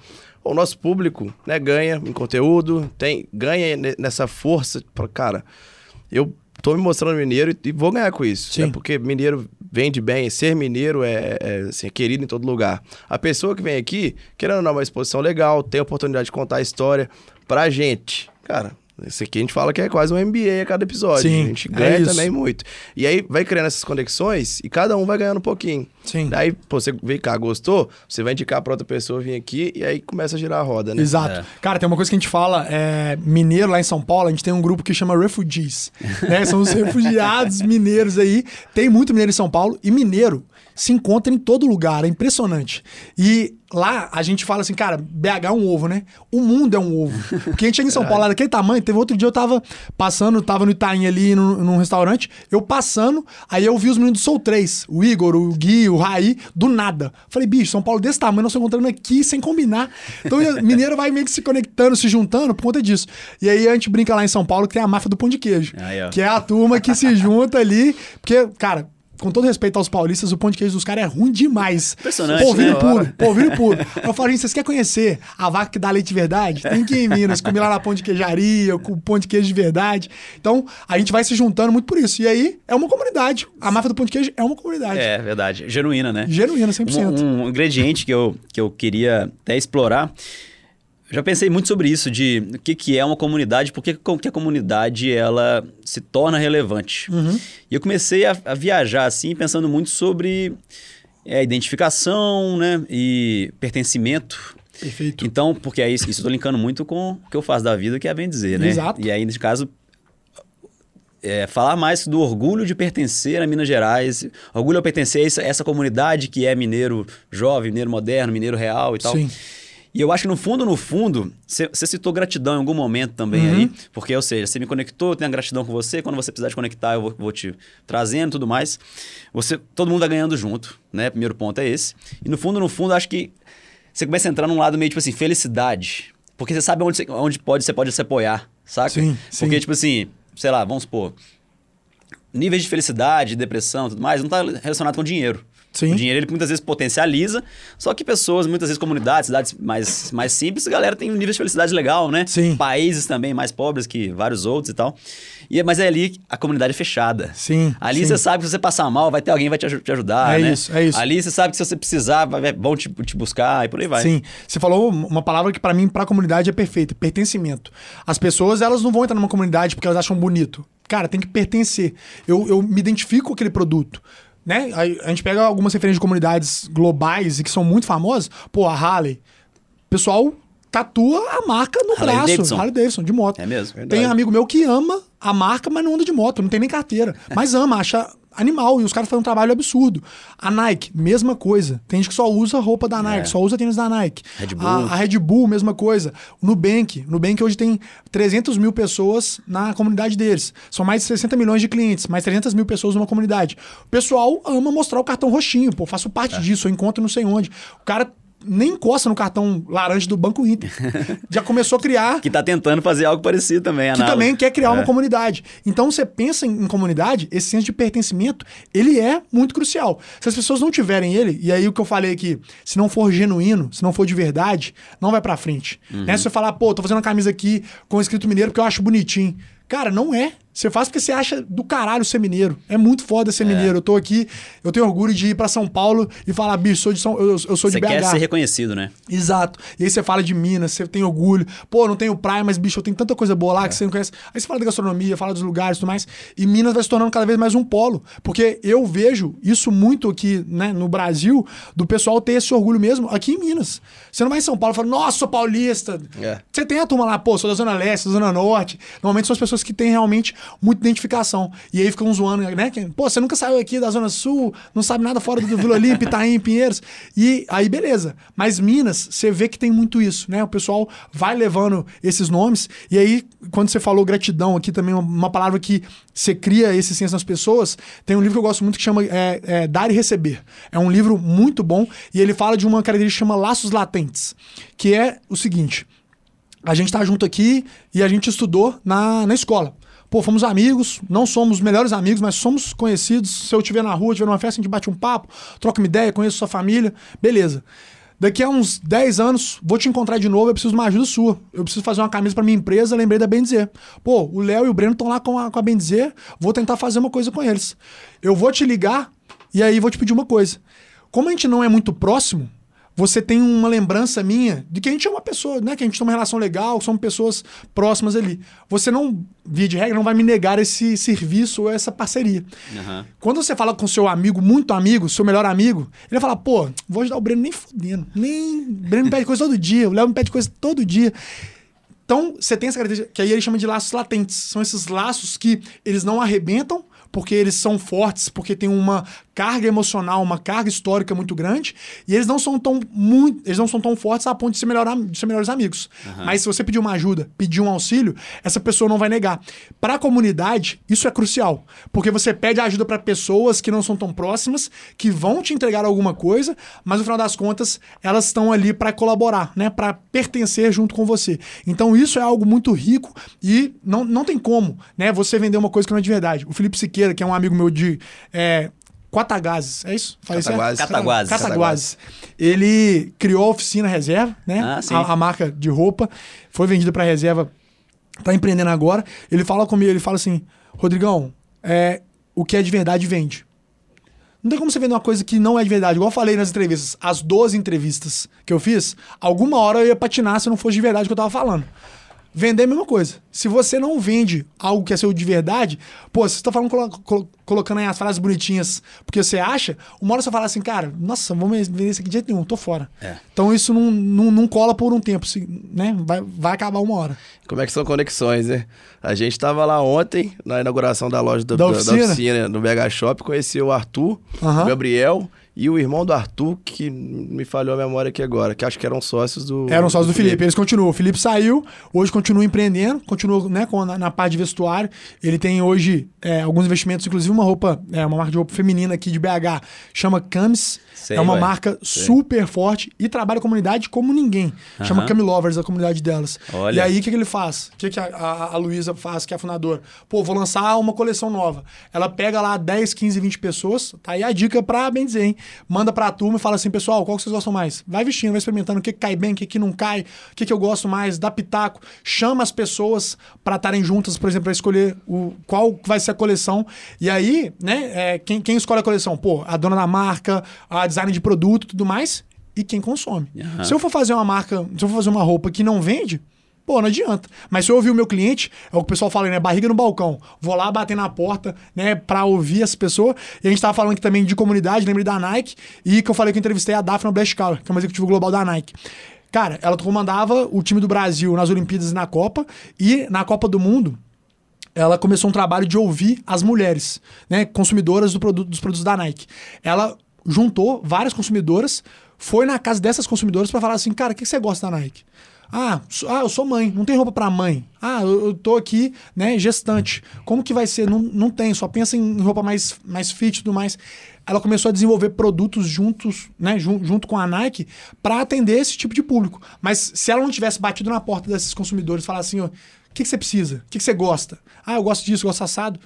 O nosso público né, ganha em conteúdo, tem, ganha ne- nessa força. Pra, cara, eu tô me mostrando mineiro e, e vou ganhar com isso. Sim. né? Porque mineiro vende bem, ser mineiro é, é, assim, é querido em todo lugar. A pessoa que vem aqui, querendo não, é uma exposição legal, tem a oportunidade de contar a história pra gente. Cara, isso aqui a gente fala que é quase um MBA a cada episódio. Sim, a gente é ganha isso. também muito. E aí vai criando essas conexões e cada um vai ganhando um pouquinho. Sim. Daí, pô, você veio cá, gostou, você vai indicar pra outra pessoa vir aqui e aí começa a girar a roda, né? Exato. É. Cara, tem uma coisa que a gente fala, é, mineiro lá em São Paulo, a gente tem um grupo que chama Refugees. né? São os refugiados mineiros aí. Tem muito mineiro em São Paulo e mineiro se encontra em todo lugar, é impressionante. E lá a gente fala assim, cara, BH é um ovo, né? O mundo é um ovo. Porque a gente chega em São Paulo, lá daquele tamanho, teve outro dia eu tava passando, tava no Itaim ali num, num restaurante, eu passando, aí eu vi os meninos do Soul 3, o Igor, o Gui, o Raí, do nada. Falei, bicho, São Paulo desse tamanho, nós estamos encontrando aqui sem combinar. Então o mineiro vai meio que se conectando, se juntando por conta disso. E aí a gente brinca lá em São Paulo que tem a máfia do pão de queijo. Aí, que é a turma que se junta ali, porque, cara. Com todo respeito aos paulistas, o pão de queijo dos caras é ruim demais. Impressionante, Polvilho né? puro, polvilho puro. Eu falo, gente, vocês querem conhecer a vaca que dá leite de verdade? Tem que ir em Minas, comer lá na pão de queijaria, com pão de queijo de verdade. Então, a gente vai se juntando muito por isso. E aí, é uma comunidade. A máfia do pão de queijo é uma comunidade. É, verdade. Genuína, né? Genuína, 100%. Um, um ingrediente que eu, que eu queria até explorar. Já pensei muito sobre isso, de o que, que é uma comunidade, por que, que a comunidade ela se torna relevante. E eu comecei a, a viajar assim, pensando muito sobre é, identificação né, e pertencimento. Perfeito. Então, porque é isso, tô linkando muito com o que eu faço da vida, que é bem dizer, né? Exato. E aí, nesse caso, é, falar mais do orgulho de pertencer a Minas Gerais, orgulho a pertencer a essa, essa comunidade que é mineiro jovem, mineiro moderno, mineiro real e tal. Sim. E eu acho que no fundo, no fundo, você citou gratidão em algum momento também Uhum. aí, porque, ou seja, você me conectou, eu tenho a gratidão com você, quando você precisar de conectar, eu vou, vou te trazendo e tudo mais. Você, todo mundo tá ganhando junto, né? Primeiro ponto é esse. E no fundo, no fundo, acho que você começa a entrar num lado meio tipo assim, felicidade. Porque você sabe onde, você, onde pode, você pode se apoiar, saca? Sim, Porque, sim. tipo assim, sei lá, vamos supor, níveis de felicidade, depressão e tudo mais, não tá relacionado com dinheiro. Sim. O dinheiro, ele muitas vezes potencializa, só que pessoas, muitas vezes comunidades, cidades mais, mais simples, a galera tem um nível de felicidade legal, né? Sim. Países também mais pobres que vários outros e tal. E, mas é ali a comunidade é fechada. Sim, Ali sim. você sabe que se você passar mal, vai ter alguém que vai te, aju- te ajudar, É né? isso, é isso. Ali você sabe que se você precisar, vai, vão te, te buscar e por aí vai. Sim, você falou uma palavra que pra mim, pra comunidade é perfeita, pertencimento. As pessoas, elas não vão entrar numa comunidade porque elas acham bonito. Cara, tem que pertencer. Eu, eu me identifico com aquele produto. Né? A, a gente pega algumas referências de comunidades globais e que são muito famosas. Pô, a Harley. O pessoal tatua a marca no Harley braço. Davidson. Harley Davidson, de moto. É mesmo? Tem Verdade. amigo meu que ama a marca, mas não anda de moto, não tem nem carteira. Mas ama, acha animal. E os caras fazem um trabalho absurdo. A Nike, mesma coisa. Tem gente que só usa roupa da Nike, É. só usa tênis da Nike. Red Bull. A, a Red Bull, mesma coisa. O Nubank. O Nubank hoje tem 300 mil pessoas na comunidade deles. São mais de 60 milhões de clientes, mais 300 mil pessoas numa comunidade. O pessoal ama mostrar o cartão roxinho. Pô, faço É. parte disso, eu encontro não sei onde. O cara nem encosta no cartão laranja do Banco Inter. Já começou a criar Que tá tentando fazer algo parecido também, que análogo. também quer criar uma É. comunidade. Então, você pensa em, em comunidade, esse senso de pertencimento, ele é muito crucial. Se as pessoas não tiverem ele, e aí o que eu falei aqui, se não for genuíno, se não for de verdade, não vai pra frente. Uhum. Né? Se você falar, pô, tô fazendo uma camisa aqui com escrito mineiro porque eu acho bonitinho. Cara, não é. Você faz porque você acha do caralho ser mineiro. É muito foda ser mineiro. Eu tô aqui, eu tenho orgulho de ir pra São Paulo e falar, bicho, sou de São, eu, eu sou Você de BH. quer ser reconhecido, né? Exato. E aí você fala de Minas, você tem orgulho. Pô, não tenho praia, mas, bicho, eu tenho tanta coisa boa lá que você não conhece. Aí você fala da gastronomia, fala dos lugares e tudo mais. E Minas vai se tornando cada vez mais um polo. Porque eu vejo isso muito aqui, né, no Brasil, do pessoal ter esse orgulho mesmo aqui em Minas. Você não vai em São Paulo e fala, nossa, sou paulista. É. Você tem a turma lá, pô, sou da Zona Leste, da Zona Norte. Normalmente são as pessoas que têm realmente muita identificação. E aí ficam zoando, né? Pô, você nunca saiu aqui da Zona Sul, não sabe nada fora do Vila Olímpia, Itaim, Pinheiros. E aí, beleza. Mas Minas, você vê que tem muito isso, né? O pessoal vai levando esses nomes. E aí, quando você falou gratidão aqui também, uma, uma palavra que você cria esse senso nas pessoas, tem um livro que eu gosto muito que chama é, é, Dar e Receber. É um livro muito bom e ele fala de uma característica que chama laços latentes, que é o seguinte a gente tá junto aqui e a gente estudou na, na escola. Pô, fomos amigos, não somos melhores amigos, mas somos conhecidos. Se eu estiver na rua, estiver numa festa, a gente bate um papo, troca uma ideia, conheço sua família, beleza. Daqui a uns 10 anos, vou te encontrar de novo, eu preciso de uma ajuda sua. Eu preciso fazer uma camisa pra minha empresa, lembrei da Bendizer. Pô, o Léo e o Breno estão lá com a, com a Bendizer, vou tentar fazer uma coisa com eles. Eu vou te ligar e aí vou te pedir uma coisa. Como a gente não é muito próximo, você tem uma lembrança minha de que a gente é uma pessoa, né? Que a gente tem uma relação legal, somos pessoas próximas ali. Você não, via de regra, não vai me negar esse serviço ou essa parceria. Aham. Quando você fala com seu amigo, muito amigo, seu melhor amigo, ele vai falar, pô, vou ajudar o Breno nem fudendo. Nem. O Breno me pede coisa todo dia, o Léo me pede coisa todo dia. Então, você tem essa característica, que aí ele chama de laços latentes. São esses laços que eles não arrebentam, porque eles são fortes, porque tem uma carga emocional, uma carga histórica muito grande, e eles não são tão muito, eles não são tão fortes a ponto de ser, melhor, de ser melhores amigos. Mas se você pedir uma ajuda, pedir um auxílio, essa pessoa não vai negar. Para a comunidade, isso é crucial, porque você pede ajuda para pessoas que não são tão próximas, que vão te entregar alguma coisa, mas no final das contas, elas estão ali para colaborar, né, para pertencer junto com você. Então isso é algo muito rico e não, não tem como, né, você vender uma coisa que não é de verdade. O Felipe Siqueira, que é um amigo meu de é, Quatagazes, é isso? Cataguases. Cataguases. Cataguases. Ele criou a oficina reserva, né? Ah, sim. a, a marca de roupa. Foi vendida para reserva, tá empreendendo agora. Ele fala comigo, ele fala assim: Rodrigão, é, o que é de verdade vende. Não tem como você vender uma coisa que não é de verdade. Igual eu falei nas entrevistas, as 12 entrevistas que eu fiz, alguma hora eu ia patinar se não fosse de verdade o que eu tava falando. Vender é a mesma coisa. Se você não vende algo que é seu de verdade, pô, se você tá falando, colo- colo- colocando aí as frases bonitinhas porque você acha, uma hora você fala assim, cara, nossa, vamos vender isso aqui de jeito nenhum, tô fora. É. Então isso não, não, não cola por um tempo, né? Vai, vai acabar uma hora. Como é que são conexões, né? A gente tava lá ontem, na inauguração da loja do- Da da, da oficina? oficina, no BH Shop, conheci o Arthur, o Gabriel e o irmão do Arthur, que me falhou a memória aqui agora, que acho que eram sócios do. Eram sócios do Felipe. Eles continuam. O Felipe saiu, hoje continua empreendendo, continua né, com, na, na parte de vestuário. Ele tem hoje é, alguns investimentos, inclusive uma roupa, é, uma marca de roupa feminina aqui de BH, chama Camis. Sei, é uma ué. marca Sei. super forte e trabalha a comunidade como ninguém. Chama Aham. Cami Lovers, a comunidade delas. Olha. E aí, o que, que ele faz? O que, que a, a, a Luísa faz, que é a fundadora? Pô, vou lançar uma coleção nova. Ela pega lá 10, 15, 20 pessoas, tá aí a dica pra bem dizer, hein? Manda pra turma e fala assim, pessoal, qual que vocês gostam mais? Vai vestindo, vai experimentando o que, cai bem, o que, que não cai, o que, que eu gosto mais, dá pitaco. Chama as pessoas pra estarem juntas, por exemplo, pra escolher o, qual vai ser a coleção. E aí, né, é, quem, quem escolhe a coleção? Pô, a dona da marca, a design de produto e tudo mais, e quem consome. Aham. Se eu for fazer uma marca, se eu for fazer uma roupa que não vende, Pô, não adianta. Mas se eu ouvir o meu cliente, é o que o pessoal fala, né? Barriga no balcão. Vou lá bater na porta, né? Pra ouvir as pessoas. E a gente tava falando aqui também de comunidade, lembrei da Nike. E que eu falei que eu entrevistei a Daphne Blashkauer, que é uma executiva global da Nike. Cara, ela comandava o time do Brasil nas Olimpíadas e na Copa. E na Copa do Mundo, ela começou um trabalho de ouvir as mulheres, né? Consumidoras do produto, dos produtos da Nike. Ela juntou várias consumidoras, foi na casa dessas consumidoras para falar assim, cara, o que você gosta da Nike? Ah, ah, eu sou mãe, não tem roupa para mãe. Ah, eu, eu tô aqui, né, gestante. Como que vai ser? Não, não tem, só pensa em roupa mais, mais fit e tudo mais. Ela começou a desenvolver produtos juntos, né, jun, junto com a Nike, para atender esse tipo de público. Mas se ela não tivesse batido na porta desses consumidores e falar assim, ó, o que, que você precisa? O que, que você gosta? Ah, eu gosto disso, eu gosto assado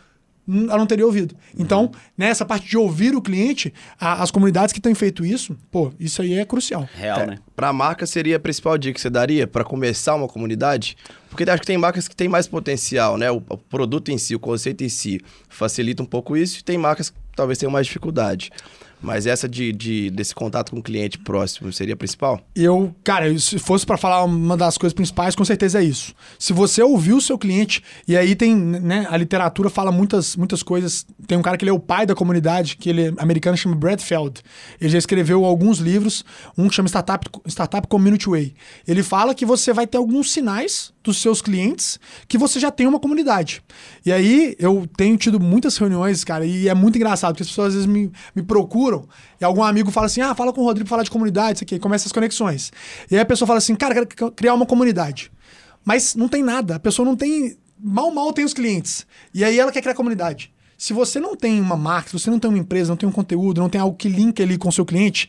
ela não teria ouvido. Então, nessa parte de ouvir o cliente, a, as comunidades que têm feito isso, pô, isso aí é crucial. Real, É, né? Para a marca, seria a principal dica que você daria para começar uma comunidade? Porque acho que tem marcas que têm mais potencial, né? O, o produto em si, o conceito em si, facilita um pouco isso e tem marcas que talvez tenham mais dificuldade. Mas essa de, de- desse contato com o cliente próximo seria a principal? Eu, cara, se fosse para falar uma das coisas principais, com certeza é isso. Se você ouviu o seu cliente, e aí tem, né, a literatura fala muitas, muitas coisas. Tem um cara que ele é o pai da comunidade, que ele é americano, chama Brad Feld. Ele já escreveu alguns livros, um que chama Startup, Startup Community Way. Ele fala que você vai ter alguns sinais dos seus clientes que você já tem uma comunidade. E aí eu tenho tido muitas reuniões, cara, e é muito engraçado, porque as pessoas às vezes me, me procuram e algum amigo fala assim: ah, fala com o Rodrigo falar de comunidade, isso aqui, e começa as conexões. E aí a pessoa fala assim: cara, quero criar uma comunidade. Mas não tem nada, a pessoa não tem. Mal, mal tem os clientes. E aí ela quer criar comunidade. Se você não tem uma marca, se você não tem uma empresa, não tem um conteúdo, não tem algo que linke ali com o seu cliente,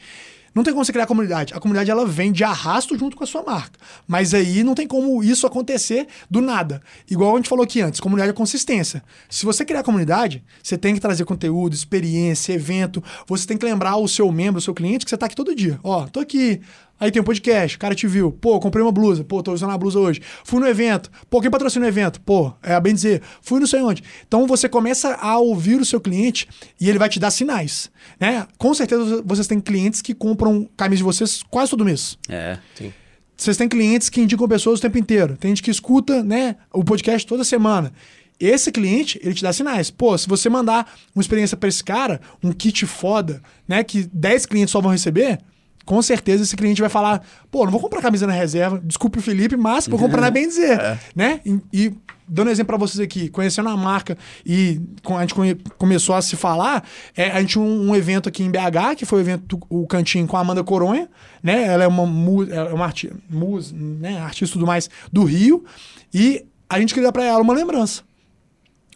não tem como você criar comunidade. A comunidade ela vem de arrasto junto com a sua marca. Mas aí não tem como isso acontecer do nada. Igual a gente falou aqui antes, comunidade é consistência. Se você criar comunidade, você tem que trazer conteúdo, experiência, evento. Você tem que lembrar o seu membro, o seu cliente, que você tá aqui todo dia. Ó, tô aqui. Aí tem um podcast, o cara te viu. Pô, comprei uma blusa. Pô, tô usando a blusa hoje. Fui no evento. Pô, quem patrocina o evento? Pô, é a bem dizer. Fui não sei onde. Então você começa a ouvir o seu cliente e ele vai te dar sinais. Né? Com certeza vocês têm clientes que compram camisa de vocês quase todo mês. É. Sim. Vocês têm clientes que indicam pessoas o tempo inteiro. Tem gente que escuta, né, o podcast toda semana. Esse cliente, ele te dá sinais. Pô, se você mandar uma experiência para esse cara, um kit foda, né, que 10 clientes só vão receber, com certeza esse cliente vai falar: pô, não vou comprar camisa na reserva, desculpe o Felipe, mas vou comprar na bem dizer. Né? E, e dando exemplo para vocês aqui, conhecendo a marca e a gente conhe- começou a se falar, é, a gente tinha um, um evento aqui em BH, que foi o evento, o Cantinho com a Amanda Coronha, né? Ela é uma, mu, ela é uma arti, mus, né? artista e tudo mais do Rio, e a gente queria dar para ela uma lembrança.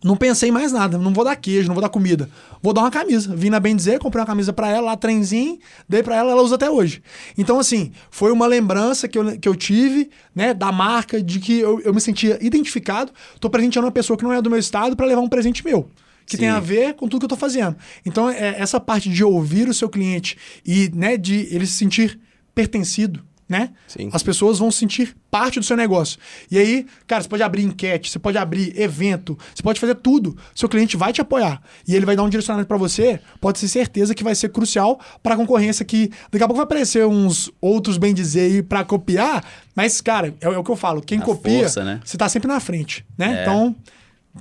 Não pensei em mais nada. Não vou dar queijo, não vou dar comida. Vou dar uma camisa. Vim na bem dizer, comprei uma camisa pra ela, lá trenzinho, dei pra ela, ela usa até hoje. Então, assim, foi uma lembrança que eu, que eu tive, né, da marca, de que eu, eu me sentia identificado. Tô presenteando uma pessoa que não é do meu estado pra levar um presente meu. Que tem a ver com tudo que eu tô fazendo. Então, é, essa parte de ouvir o seu cliente e, né, de ele se sentir pertencido, né? Sim. As pessoas vão sentir parte do seu negócio. E aí, cara, você pode abrir enquete, você pode abrir evento, você pode fazer tudo. Seu cliente vai te apoiar. E ele vai dar um direcionamento para você, pode ter certeza que vai ser crucial para a concorrência que daqui a pouco vai aparecer uns outros bem dizer aí para copiar, mas cara, é, é o que eu falo, quem copia, força, né? você tá sempre na frente, né? É. Então,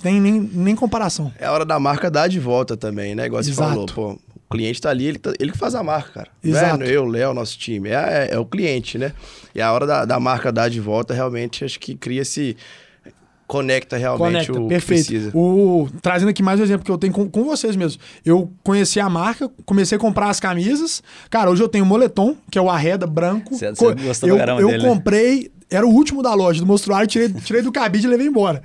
tem nem, nem comparação. É a hora da marca dar de volta também, né? Igual você Exato. falou, pô, o cliente tá ali, ele, tá- ele que faz a marca, cara. Exato. Não é eu, Léo, nosso time. É, é, é o cliente, né? E a hora da, da marca dar de volta, realmente, acho que cria esse. Conecta realmente Conecta, o que perfeito. precisa. O, trazendo aqui mais um exemplo que eu tenho com, com vocês mesmo. Eu conheci a marca, comecei a comprar as camisas. Cara, hoje eu tenho o moletom, que é o Arreda branco. Você- você gostou eu, caramba eu dele, né? comprei, era o último da loja, do monstruário, tirei, tirei do cabide e levei embora.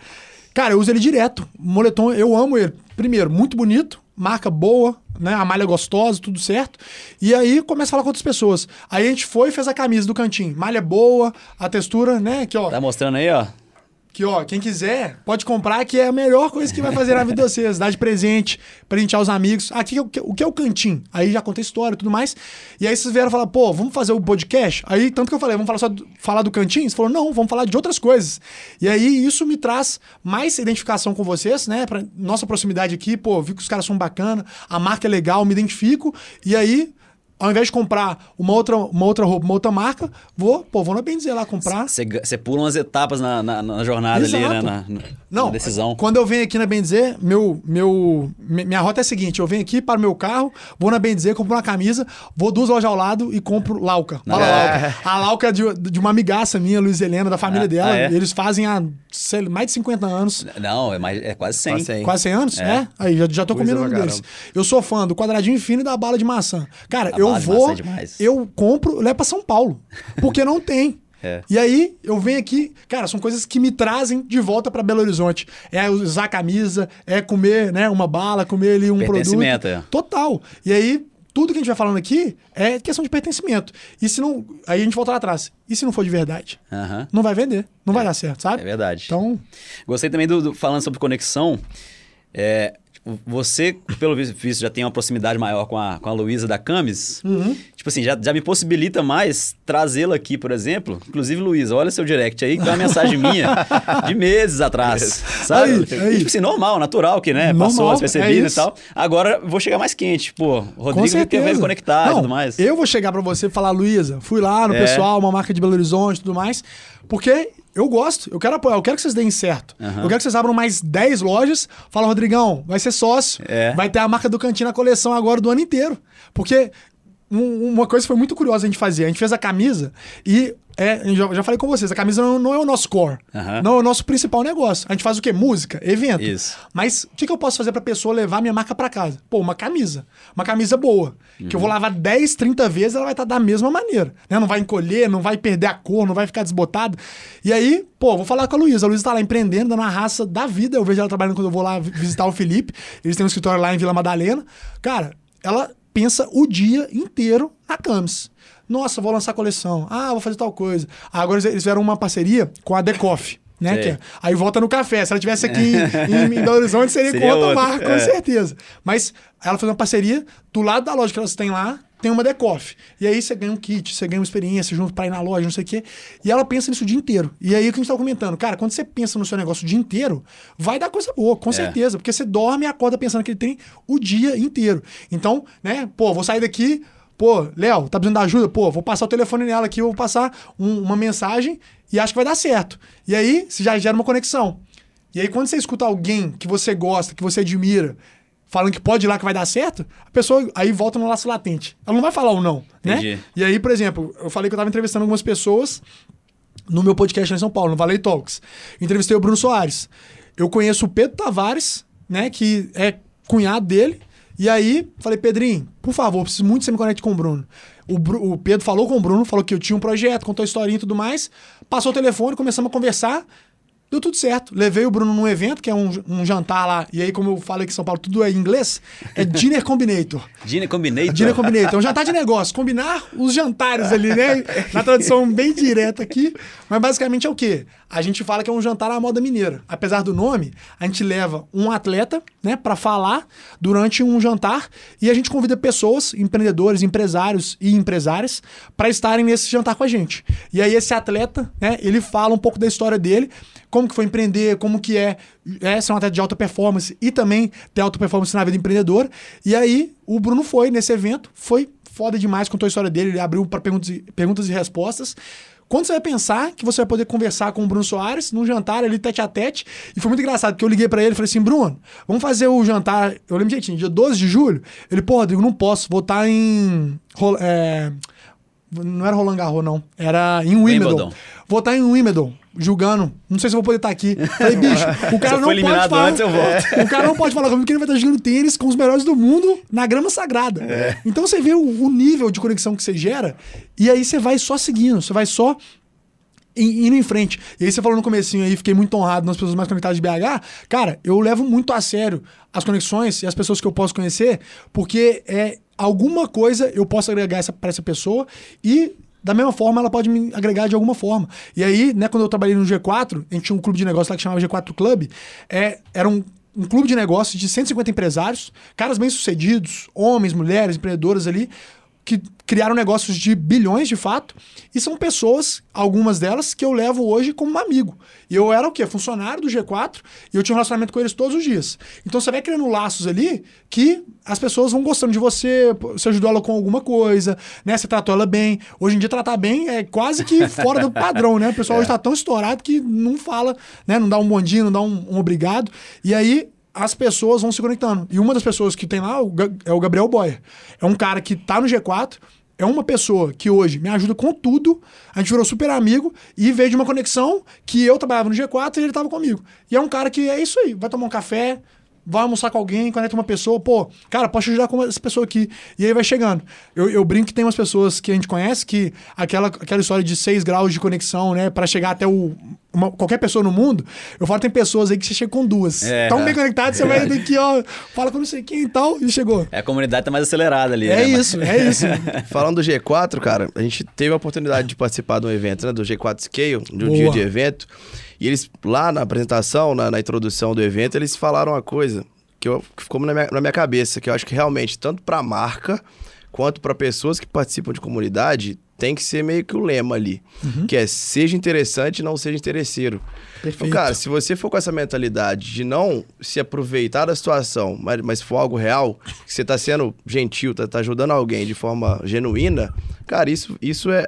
Cara, eu uso ele direto. O moletom, eu amo ele. Primeiro, muito bonito, marca boa, né? A malha gostosa, tudo certo. E aí começa a falar com outras pessoas. Aí a gente foi e fez a camisa do cantinho. Malha boa, a textura, né? Aqui, ó. Tá mostrando aí, ó. Que, ó, quem quiser, pode comprar, que é a melhor coisa que vai fazer na vida de vocês. Dar de presente, presentear os amigos. Aqui, o que, é o cantinho? Aí já conta história e tudo mais. E aí vocês vieram falar, pô, vamos fazer o podcast? Aí, tanto que eu falei, vamos falar só do, falar do cantinho? Você falou, não, vamos falar de outras coisas. E aí, isso me traz mais identificação com vocês, né? Pra nossa proximidade aqui, pô, vi que os caras são bacana, a marca é legal, me identifico. E aí, ao invés de comprar uma outra, uma outra roupa, uma outra marca, vou, pô, vou na bem dizer lá comprar. Você pula umas etapas na, na, na jornada Exato. ali, né? Na, na- Não, na decisão. quando eu venho aqui na Bendizer, meu, meu, mi- minha rota é a seguinte: eu venho aqui para o meu carro, vou na Bendizer, compro uma camisa, vou duas lojas ao lado e compro Lauca. Fala É. Lauca. A Lauca é de, de uma amigaça minha, Luiz Helena, da família Ah, dela. ah, é? Eles fazem há sei, mais de 50 anos. Não, é, mais, é quase 100. Quase 100. Quase 100 anos? É. É. Aí, já, já tô Coisa comendo um deles. Eu sou fã do quadradinho fino e da bala de maçã. Cara, A eu de vou. é eu compro, eu levo pra São Paulo. Porque não tem. É. E aí, eu venho aqui, cara, são coisas que me trazem de volta pra Belo Horizonte. É usar camisa, é comer, né, uma bala, comer ali um produto. É. Total. E aí, tudo que a gente vai falando aqui é questão de pertencimento. E se não. Aí a gente volta lá atrás. E se não for de verdade? Aham. Não vai vender. Não vai dar certo, sabe? É verdade. Então, Gostei também do, do- falando sobre conexão. É, você, pelo vis- visto, já tem uma proximidade maior com a, com a Luísa da Camis. Uhum. Tipo assim, já, já me possibilita mais trazê-la aqui, por exemplo. Inclusive, Luísa, olha seu direct aí, que tem uma mensagem minha de meses atrás. Sabe? Aí, aí. E, tipo assim, normal, natural, que, né? Passou Normal, despercebido é e tal. Agora vou chegar mais quente. Pô, Rodrigo quer ver conectar Não, e tudo mais. Eu vou chegar pra você e falar, Luísa, fui lá no É. pessoal, uma marca de Belo Horizonte e tudo mais, porque eu gosto, eu quero apoiar, eu quero que vocês deem certo. Aham. Eu quero que vocês abram mais 10 lojas. Fala, Rodrigão, vai ser sócio. É. Vai ter a marca do Cantinho na coleção agora do ano inteiro. Porque um- uma coisa foi muito curiosa a gente fazer, a gente fez a camisa e é, já, já falei com vocês, a camisa não, não é o nosso core, não é o nosso principal negócio. A gente faz o quê? Música, evento. Isso. Mas o que, que eu posso fazer pra pessoa levar minha marca pra casa? Pô, uma camisa. Uma camisa boa. Que eu vou lavar 10, 30 vezes, ela vai estar da mesma maneira. Né? Não vai encolher, não vai perder a cor, não vai ficar desbotado. E aí, pô, vou falar com a Luísa. A Luísa tá lá empreendendo, dando uma raça da vida. Eu vejo ela trabalhando quando eu vou lá vi- visitar o Felipe. Eles têm um escritório lá em Vila Madalena. Cara, ela pensa o dia inteiro na Camis. Nossa, vou lançar coleção. Ah, vou fazer tal coisa. Ah, agora eles- fizeram uma parceria com a Decoff. Né? É- aí volta no café. Se ela tivesse aqui em, em Belo Horizonte, seria, Seria com outra, marca, com é. certeza. Mas ela fez uma parceria, do lado da loja que elas têm lá, tem uma Decoff. E aí você ganha um kit, você ganha uma experiência junto pra ir na loja, não sei o quê. E ela pensa nisso o dia inteiro. E aí o que a gente tava comentando, cara, quando você pensa no seu negócio o dia inteiro, vai dar coisa boa, com certeza. Porque você dorme e acorda pensando que ele tem o dia inteiro. Então, né, pô, vou sair daqui. Pô, Léo, tá precisando de ajuda? Pô, vou passar o telefone nela aqui, eu vou passar um- uma mensagem e acho que vai dar certo. E aí, você já gera uma conexão. E aí, quando você escuta alguém que você gosta, que você admira, falando que pode ir lá que vai dar certo, a pessoa aí volta no laço latente. Ela não vai falar ou não, né? Entendi. E aí, por exemplo, eu falei que eu tava entrevistando algumas pessoas no meu podcast lá em São Paulo, no Valley Talks. Entrevistei o Bruno Soares. Eu conheço o Pedro Tavares, né, que é cunhado dele. E aí, falei, Pedrinho, por favor, preciso muito que você me conecte com o Bruno. O, Bru- o Pedro falou com o Bruno, falou que eu tinha um projeto, contou a historinha e tudo mais. Passou o telefone, começamos a conversar. Deu tudo certo. Levei o Bruno num evento, que é um, um jantar lá. E aí, como eu falei que em São Paulo tudo é em inglês, é Dinner Combinator. Dinner Combinator. Dinner Combinator. É um jantar de negócio. Combinar os jantares ali, né? Na tradução bem direta aqui. Mas basicamente é o quê? A gente fala que é um jantar à moda mineira. Apesar do nome, a gente leva um atleta, né, para falar durante um jantar e a gente convida pessoas, empreendedores, empresários e empresárias para estarem nesse jantar com a gente. E aí esse atleta, né, ele fala um pouco da história dele, como que foi empreender, como que é, é ser um atleta de alta performance e também ter alta performance na vida empreendedora. E aí o Bruno foi nesse evento, foi foda demais, contou a história dele, ele abriu para perguntas, perguntas e respostas. Quando você vai pensar que você vai poder conversar com o Bruno Soares num jantar ali tete a tete? E foi muito engraçado, porque eu liguei pra ele e falei assim: Bruno, vamos fazer o jantar. Eu lembro jeitinho, dia 12 de julho. Ele, pô, Rodrigo, não posso, vou estar em. Ro- é, não era Roland Garros, não. Era em Wimbledon. Wimbledon. Vou estar em Wimbledon, julgando. Não sei se eu vou poder estar aqui. Falei, bicho, o cara não pode falar. antes, eu volto. O cara não pode falar comigo que ele vai estar jogando tênis com os melhores do mundo na grama sagrada. Então você vê o, o nível de conexão que você gera, e aí você vai só seguindo, você vai só indo em frente. E aí você falou no comecinho aí, fiquei muito honrado nas pessoas mais conectadas de BH. Cara, eu levo muito a sério as conexões e as pessoas que eu posso conhecer, porque é alguma coisa eu posso agregar essa, para essa pessoa e da mesma forma ela pode me agregar de alguma forma. E aí, né, quando eu trabalhei no G4, a gente tinha um clube de negócio lá que chamava G4 Club, é, era um um clube de negócios de 150 empresários, caras bem-sucedidos, homens, mulheres, empreendedores ali, que criaram negócios de bilhões de fato, e são pessoas, algumas delas, que eu levo hoje como um amigo. E eu era o quê? Funcionário do G4, e eu tinha um relacionamento com eles todos os dias. Então você vai criando laços ali que as pessoas vão gostando de você, você ajudou ela com alguma coisa, né? Você tratou ela bem. Hoje em dia, tratar bem é quase que fora do padrão, né? O pessoal hoje tá tão estourado que não fala, né? Não dá um bom dia, não dá um, um obrigado. E aí, as pessoas vão se conectando. E uma das pessoas que tem lá é o Gabriel Boyer. É um cara que tá no G4, é uma pessoa que hoje me ajuda com tudo. A gente virou super amigo e veio de uma conexão que eu trabalhava no G4 e ele tava comigo. E é um cara que é isso aí, vai tomar um café, vai almoçar com alguém, conecta uma pessoa, pô, cara, posso te ajudar com essa pessoa aqui. E aí vai chegando. Eu, eu brinco que tem umas pessoas que a gente conhece que aquela, aquela história de 6 graus de conexão, né, para chegar até o. uma- qualquer pessoa no mundo, eu falo, tem pessoas aí que você chega com duas. É. Tão bem conectado, você vai daqui, ó, fala com não sei quem e tal, e chegou. É, a comunidade tá mais acelerada ali. É né? isso, é isso. Falando do G4, cara, a gente teve a oportunidade de participar de um evento, né? Do G4 Scale, de um Boa. dia de evento. E eles, lá na apresentação, na, na introdução do evento, eles falaram uma coisa que, eu, que ficou na minha, na minha cabeça, que eu acho que realmente, tanto pra marca quanto para pessoas que participam de comunidade, tem que ser meio que o lema ali. Que é seja interessante, não seja interesseiro. Então, Perfeito. cara, se você for com essa mentalidade de não se aproveitar da situação, mas, mas for algo real, que você tá sendo gentil, tá, tá ajudando alguém de forma genuína, cara, isso, isso é.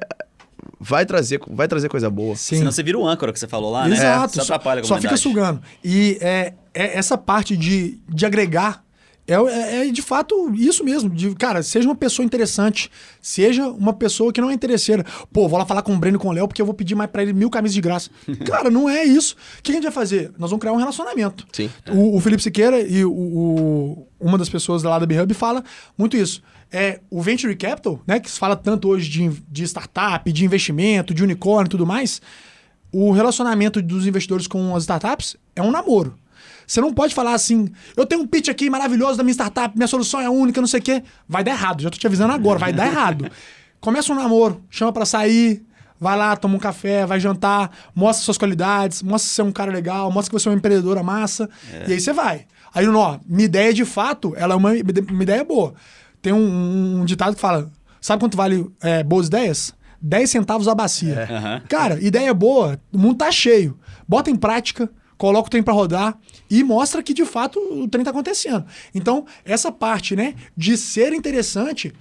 Vai trazer, vai trazer coisa boa. Sim. Senão você vira o âncora que você falou lá, né? Exato. Só atrapalha a só fica sugando. E é, é essa parte de, de agregar é, é- é de fato isso mesmo. De, cara, seja uma pessoa interessante, seja uma pessoa que não é interesseira. Pô, vou lá falar com o Breno e com o Léo porque eu vou pedir mais pra ele mil camisas de graça. cara, não é isso. O que a gente vai fazer? Nós vamos criar um relacionamento. Sim. O, o Felipe Siqueira e o, o- uma das pessoas lá da B-Hub fala muito isso. É, o Venture Capital, né, que se fala tanto hoje de, de startup, de investimento, de unicórnio e tudo mais, o relacionamento dos investidores com as startups é um namoro. Você não pode falar assim, eu tenho um pitch aqui maravilhoso da minha startup, minha solução é única, não sei o quê. Vai dar errado, já tô te avisando agora, vai dar errado. Começa um namoro, chama pra sair, vai lá, toma um café, vai jantar, mostra suas qualidades, mostra que você é um cara legal, mostra que você é uma empreendedora massa, e aí você vai. Aí, ó, minha ideia de fato, ela é uma, uma ideia boa. Tem um, um ditado que fala, sabe quanto vale é, boas ideias? 10 centavos a bacia. Aham. Cara, ideia boa, o mundo tá cheio. Bota em prática, coloca o trem pra rodar e mostra que de fato o trem tá acontecendo. Então, essa parte, né, de ser interessante,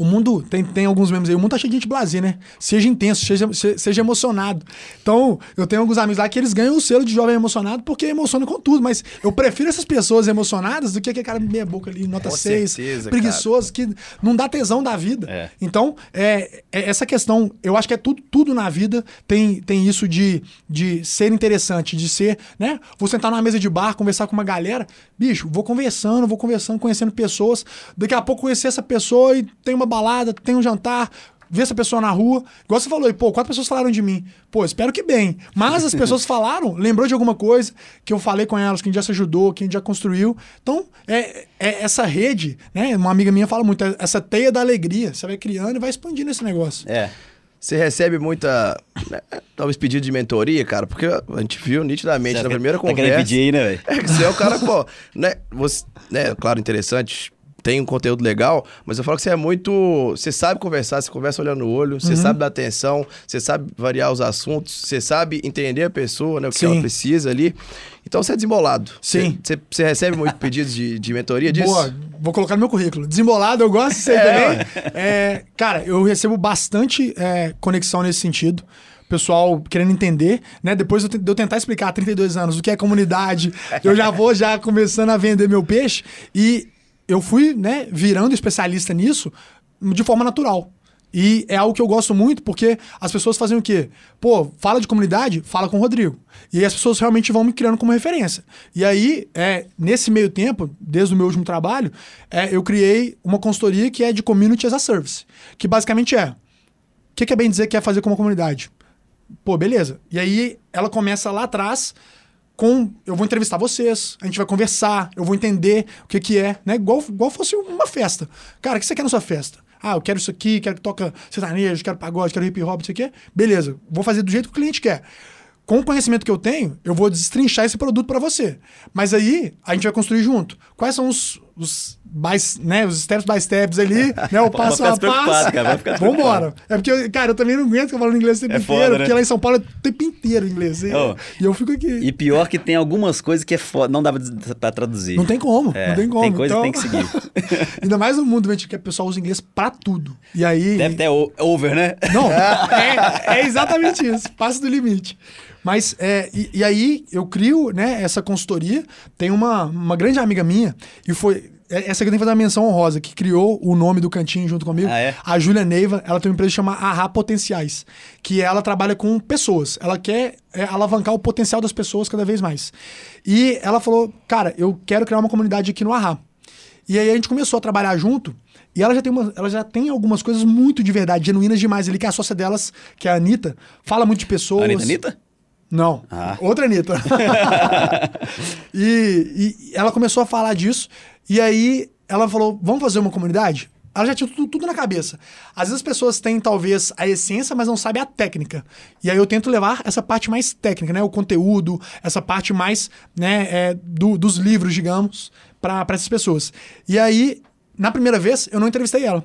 o mundo tem, tem alguns memes aí, o mundo tá cheio de gente blazer, né? Seja intenso, seja, se- seja emocionado. Então, eu tenho alguns amigos lá que eles ganham o selo de jovem emocionado porque emociona com tudo, mas eu prefiro essas pessoas emocionadas do que aquele cara meia boca ali, nota Com 6, certeza, preguiçoso, que não dá tesão da vida. É. Então, é, é essa questão, eu acho que é tudo, tudo na vida tem, tem isso de, de ser interessante, de ser, né? Vou sentar numa mesa de bar, conversar com uma galera, bicho, vou conversando, vou conversando, conhecendo pessoas, daqui a pouco conhecer essa pessoa e tem uma balada, tem um jantar, ver essa pessoa na rua. Igual você falou, e, pô, quatro pessoas falaram de mim. Pô, espero que bem. Mas as pessoas falaram, lembrou de alguma coisa que eu falei com elas, que a gente já se ajudou, que a gente já construiu. Então, é, é essa rede, né? Uma amiga minha fala muito, é essa teia da alegria. Você vai criando e vai expandindo esse negócio. É. Você recebe muita, né, talvez pedido de mentoria, cara, porque a gente viu nitidamente Você na primeira tá conversa. pedir aí, né, velho? É que você é o cara, pô, né? Você, né, claro, interessante, tem um conteúdo legal, mas eu falo que você é muito. Você sabe conversar, você conversa olhando no olho, Uhum. você sabe dar atenção, você sabe variar os assuntos, você sabe entender a pessoa, né? O que Sim. ela precisa ali. Então você é desembolado. Sim. Você, você- você recebe muito pedidos de, de mentoria disso? Boa, vou colocar no meu currículo. Desembolado, eu gosto disso aí também. É, cara, eu recebo bastante é, conexão nesse sentido. Pessoal querendo entender, né? Depois de eu tentar explicar há 32 anos o que é comunidade, eu já vou já começando a vender meu peixe. E eu fui, né, virando especialista nisso de forma natural. E é algo que eu gosto muito, porque as pessoas fazem o quê? Pô, fala de comunidade, fala com o Rodrigo. E aí as pessoas realmente vão me criando como referência. E aí, é, nesse meio tempo, desde o meu último trabalho, é, eu criei uma consultoria que é de Community as a Service. Que basicamente é: o que, que é bem dizer que é fazer com uma comunidade? Pô, beleza. E aí ela começa lá atrás com eu vou entrevistar vocês, a gente vai conversar, eu vou entender o que que é, né? Igual, igual fosse uma festa. Cara, o que você quer na sua festa? Ah, eu quero isso aqui, quero que toca sertanejo, quero pagode, quero hip hop, isso aqui. Beleza, vou fazer do jeito que o cliente quer. Com o conhecimento que eu tenho, eu vou destrinchar esse produto para você. Mas aí a gente vai construir junto. Quais são os, os, by, né, os steps by steps ali, né? O passo a passo. cara, vai ficar Vambora. É porque, eu- cara, eu também não aguento ficar falando inglês o tempo É inteiro, foda, né? porque lá em São Paulo é o tempo inteiro inglês. E, Ô, e eu fico aqui. E pior que tem algumas coisas que é foda, não dá pra- traduzir. Não tem como, É, não tem como. Tem coisa Então- que tem que seguir. Ainda mais no mundo gente, que o pessoal usa inglês pra tudo. E aí. Deve ter over, né? Não, é, é exatamente isso. Passa do limite. Mas, é, e, e aí eu crio né, essa consultoria. Tem uma, uma grande amiga minha, e foi. É- Essa aqui eu tenho que fazer uma menção honrosa, que criou o nome do cantinho junto comigo. Ah, é? A Júlia Neiva, ela tem uma empresa que chama Arra Potenciais, que ela trabalha com pessoas. Ela quer é, alavancar o potencial das pessoas cada vez mais. E ela falou, cara, eu quero criar uma comunidade aqui no Arra. E aí a gente começou a trabalhar junto. E ela já tem, uma, ela já tem algumas coisas muito de verdade, genuínas demais ali, que a sócia delas, que é a Anitta, fala muito de pessoas. Anitta, Anitta? Não, Ah. outra Anitta. e, e ela começou a falar disso. E aí ela falou: vamos fazer uma comunidade? Ela já tinha tudo, tudo na cabeça. Às vezes as pessoas têm, talvez, a essência, mas não sabem a técnica. E aí eu tento levar essa parte mais técnica, né? O conteúdo, essa parte mais né, é, do- dos livros, digamos, para essas pessoas. E aí, na primeira vez, eu não entrevistei ela.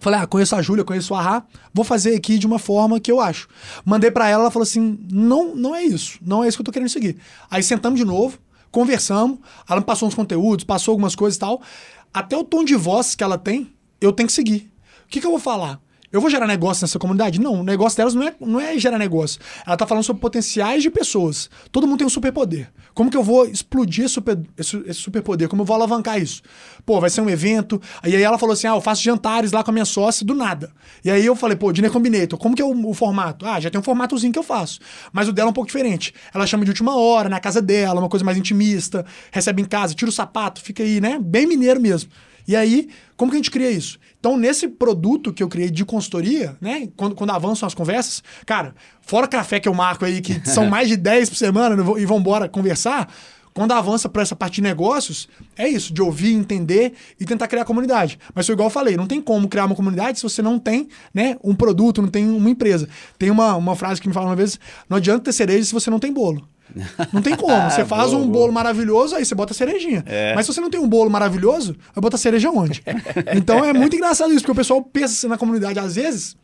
Falei, ah, conheço a Júlia, conheço a Rá, vou fazer aqui de uma forma que eu acho. Mandei pra ela, ela falou assim: não, não é isso, não é isso que eu tô querendo seguir. Aí sentamos de novo, conversamos, ela me passou uns conteúdos, passou algumas coisas e tal. Até o tom de voz que ela tem, eu tenho que seguir. O que, que eu vou falar? Eu vou gerar negócio nessa comunidade? Não, o negócio delas não é, não é gerar negócio. Ela tá falando sobre potenciais de pessoas. Todo mundo tem um superpoder. Como que eu vou explodir esse, super, esse, esse superpoder? Como eu vou alavancar isso? Pô, vai ser um evento. Aí ela falou assim: ah, eu faço jantares lá com a minha sócia do nada. E aí eu falei, pô, Dinner Combinator, como que é o, o formato? Ah, já tem um formatozinho que eu faço. Mas o dela é um pouco diferente. Ela chama de última hora, na casa dela, uma coisa mais intimista, recebe em casa, tira o sapato, fica aí, né? Bem mineiro mesmo. E aí, como que a gente cria isso? Então, nesse produto que eu criei de consultoria, né? Quando, quando avançam as conversas, cara, fora café que eu marco aí, que são mais de 10 por semana e vão embora conversar, quando avança para essa parte de negócios, é isso, de ouvir, entender e tentar criar comunidade. Mas foi igual eu falei, não tem como criar uma comunidade se você não tem né, um produto, não tem uma empresa. Tem uma, uma frase que me falaram uma vez: não adianta ter cereja se você não tem bolo. Não tem como. Você faz Boa, um boa. bolo maravilhoso, aí você bota cerejinha. É. Mas se você não tem um bolo maravilhoso, vai botar cereja onde? então é muito engraçado isso, porque o pessoal pensa assim na comunidade, às vezes,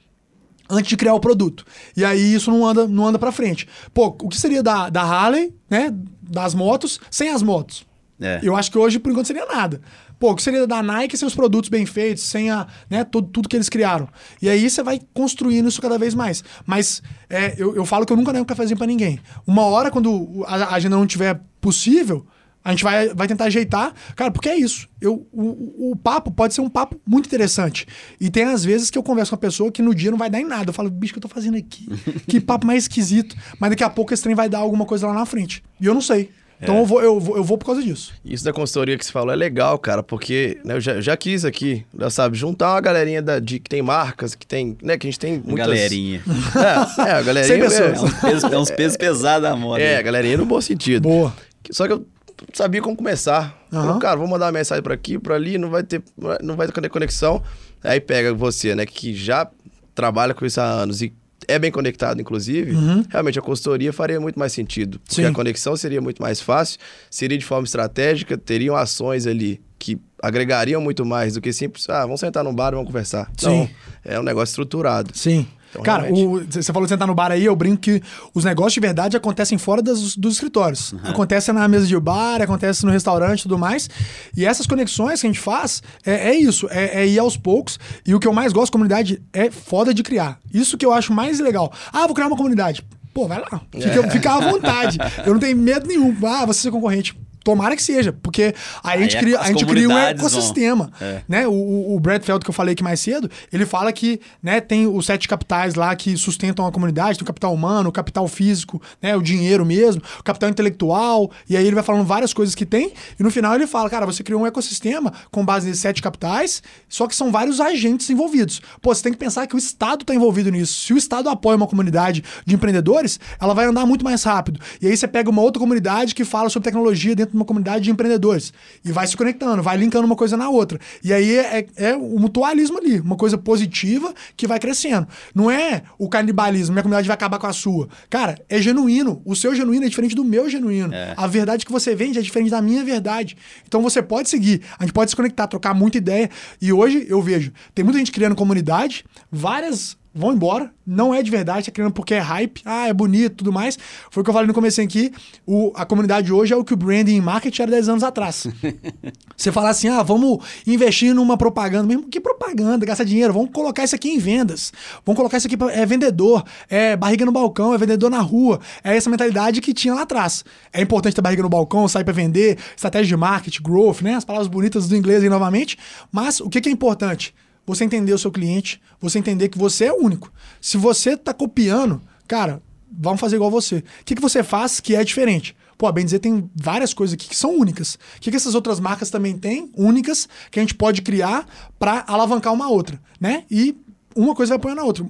antes de criar o produto. E aí isso não anda, não anda pra frente. Pô, o que seria da, da Harley, né? Das motos, sem as motos? É. Eu acho que hoje, por enquanto, seria nada. Pô, o que seria da Nike sem os produtos bem feitos, sem a, né, tudo, tudo que eles criaram? E aí você vai construindo isso cada vez mais. Mas é, eu, eu falo que eu nunca nego um cafezinho pra ninguém. Uma hora, quando a agenda não tiver possível, a gente vai, vai tentar ajeitar. Cara, porque é isso. Eu, o, o- o papo pode ser um papo muito interessante. E tem às vezes que eu converso com uma pessoa que no dia não vai dar em nada. Eu falo, bicho, o que eu tô fazendo aqui? que papo mais esquisito. Mas daqui a pouco esse trem vai dar alguma coisa lá na frente. E eu não sei. Então eu, vou, eu, vou, eu vou por causa disso. Isso da consultoria que você falou é legal, cara, porque né, eu já, já quis aqui, já sabe, juntar uma galerinha da, de, que tem marcas, que tem, né, que a gente tem muitas... Galerinha. É, é, a galerinha... Cem pessoas. É uns pesos, é uns pesos pesados da moda. É, a galerinha no bom sentido. Boa. Só que eu sabia como começar. Aham. Falei, cara, vou mandar uma mensagem pra aqui, pra ali, não vai ter, não vai ter conexão. Aí pega você, né, que já trabalha com isso há anos e é bem conectado, inclusive, realmente a consultoria faria muito mais sentido. Porque Sim. a conexão seria muito mais fácil, seria de forma estratégica, teriam ações ali que agregariam muito mais do que simples, ah, vamos sentar num bar e vamos conversar. Sim. Não, é um negócio estruturado. Sim. Então, Cara, realmente. você falou de sentar no bar aí, eu brinco que os negócios de verdade acontecem fora das- dos escritórios. Acontece na mesa de bar, acontece no restaurante e tudo mais. E essas conexões que a gente faz é, é isso, é, é ir aos poucos. E o que eu mais gosto da comunidade é foda de criar. Isso que eu acho mais legal. Ah, vou criar uma comunidade. Pô, vai lá. Fica, fica à vontade. Eu não tenho medo nenhum. Ah, você é concorrente. Tomara que seja, porque aí a gente Aí cria, a gente cria um ecossistema. É. Né? O, o, o Brad Feld que eu falei aqui mais cedo, ele fala que né, tem os sete capitais lá que sustentam a comunidade, tem o capital humano, o capital físico, né, o dinheiro mesmo, o capital intelectual, e aí ele vai falando várias coisas que tem, e no final ele fala, cara, você criou um ecossistema com base nesses sete capitais, só que são vários agentes envolvidos. Pô, você tem que pensar que o Estado está envolvido nisso. Se o Estado apoia uma comunidade de empreendedores, ela vai andar muito mais rápido. E aí você pega uma outra comunidade que fala sobre tecnologia dentro de uma comunidade de empreendedores. E vai se conectando, vai linkando uma coisa na outra. E aí é, é o mutualismo ali, uma coisa positiva que vai crescendo. Não é o canibalismo, minha comunidade vai acabar com a sua. Cara, é genuíno. O seu genuíno é diferente do meu genuíno. É. A verdade que você vende é diferente da minha verdade. Então você pode seguir, a gente pode se conectar, trocar muita ideia. E hoje eu vejo, tem muita gente criando comunidade, várias vão embora, não é de verdade, tá criando porque é hype, ah, é bonito tudo mais. Foi o que eu falei no começo aqui, o, a comunidade hoje é o que o branding e marketing era 10 anos atrás. Você falar assim, ah, vamos investir numa propaganda, mesmo que propaganda, gastar dinheiro, vamos colocar isso aqui em vendas, vamos colocar isso aqui, pra, é vendedor, é barriga no balcão, é vendedor na rua, é essa mentalidade que tinha lá atrás. É importante ter barriga no balcão, sair para vender, estratégia de marketing, growth, né, as palavras bonitas do inglês aí novamente, mas o que, que é importante? Você entender o seu cliente, você entender que você é único. Se você está copiando, cara, vamos fazer igual você. O que, que você faz que é diferente? Pô, a bem dizer, tem várias coisas aqui que são únicas. O que, que essas outras marcas também têm, únicas, que a gente pode criar para alavancar uma outra, né? E uma coisa vai apoiando a outra.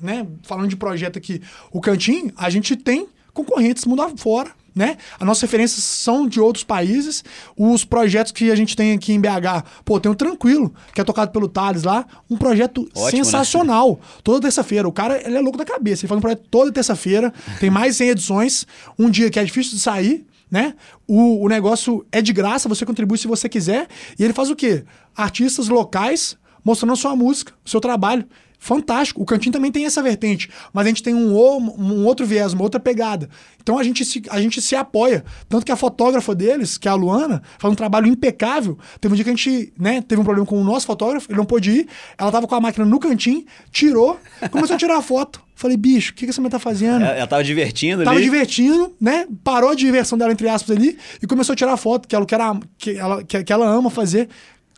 né? Falando de projeto aqui, o Cantinho, a gente tem concorrentes mundo afora, né? As nossas referências são de outros países. Os projetos que a gente tem aqui em BH, pô, tem o Tranquilo, que é tocado pelo Thales lá, um projeto Ótimo, né? sensacional. Né? Toda terça-feira. O cara, ele é louco da cabeça. Ele faz um projeto toda terça-feira, tem mais de 100 edições, um dia que é difícil de sair, né? O, o negócio é de graça, você contribui se você quiser. E ele faz o quê? Artistas locais mostrando a sua música, o seu trabalho fantástico. O Cantinho também tem essa vertente, mas a gente tem um, um, outro viés, uma outra pegada. Então a gente, se, a gente se apoia. Tanto que a fotógrafa deles, que é a Luana, faz um trabalho impecável. Teve um dia que a gente né, teve um problema com o nosso fotógrafo, ele não pôde ir, ela tava com a máquina no cantinho, tirou, começou a tirar a foto. Falei, bicho, o que, que essa mulher tá fazendo? Ela, ela tava divertindo tava ali. Tava divertindo, né? Parou a diversão dela, entre aspas, ali, e começou a tirar foto, que ela, que, era, que, ela, que, que ela ama fazer.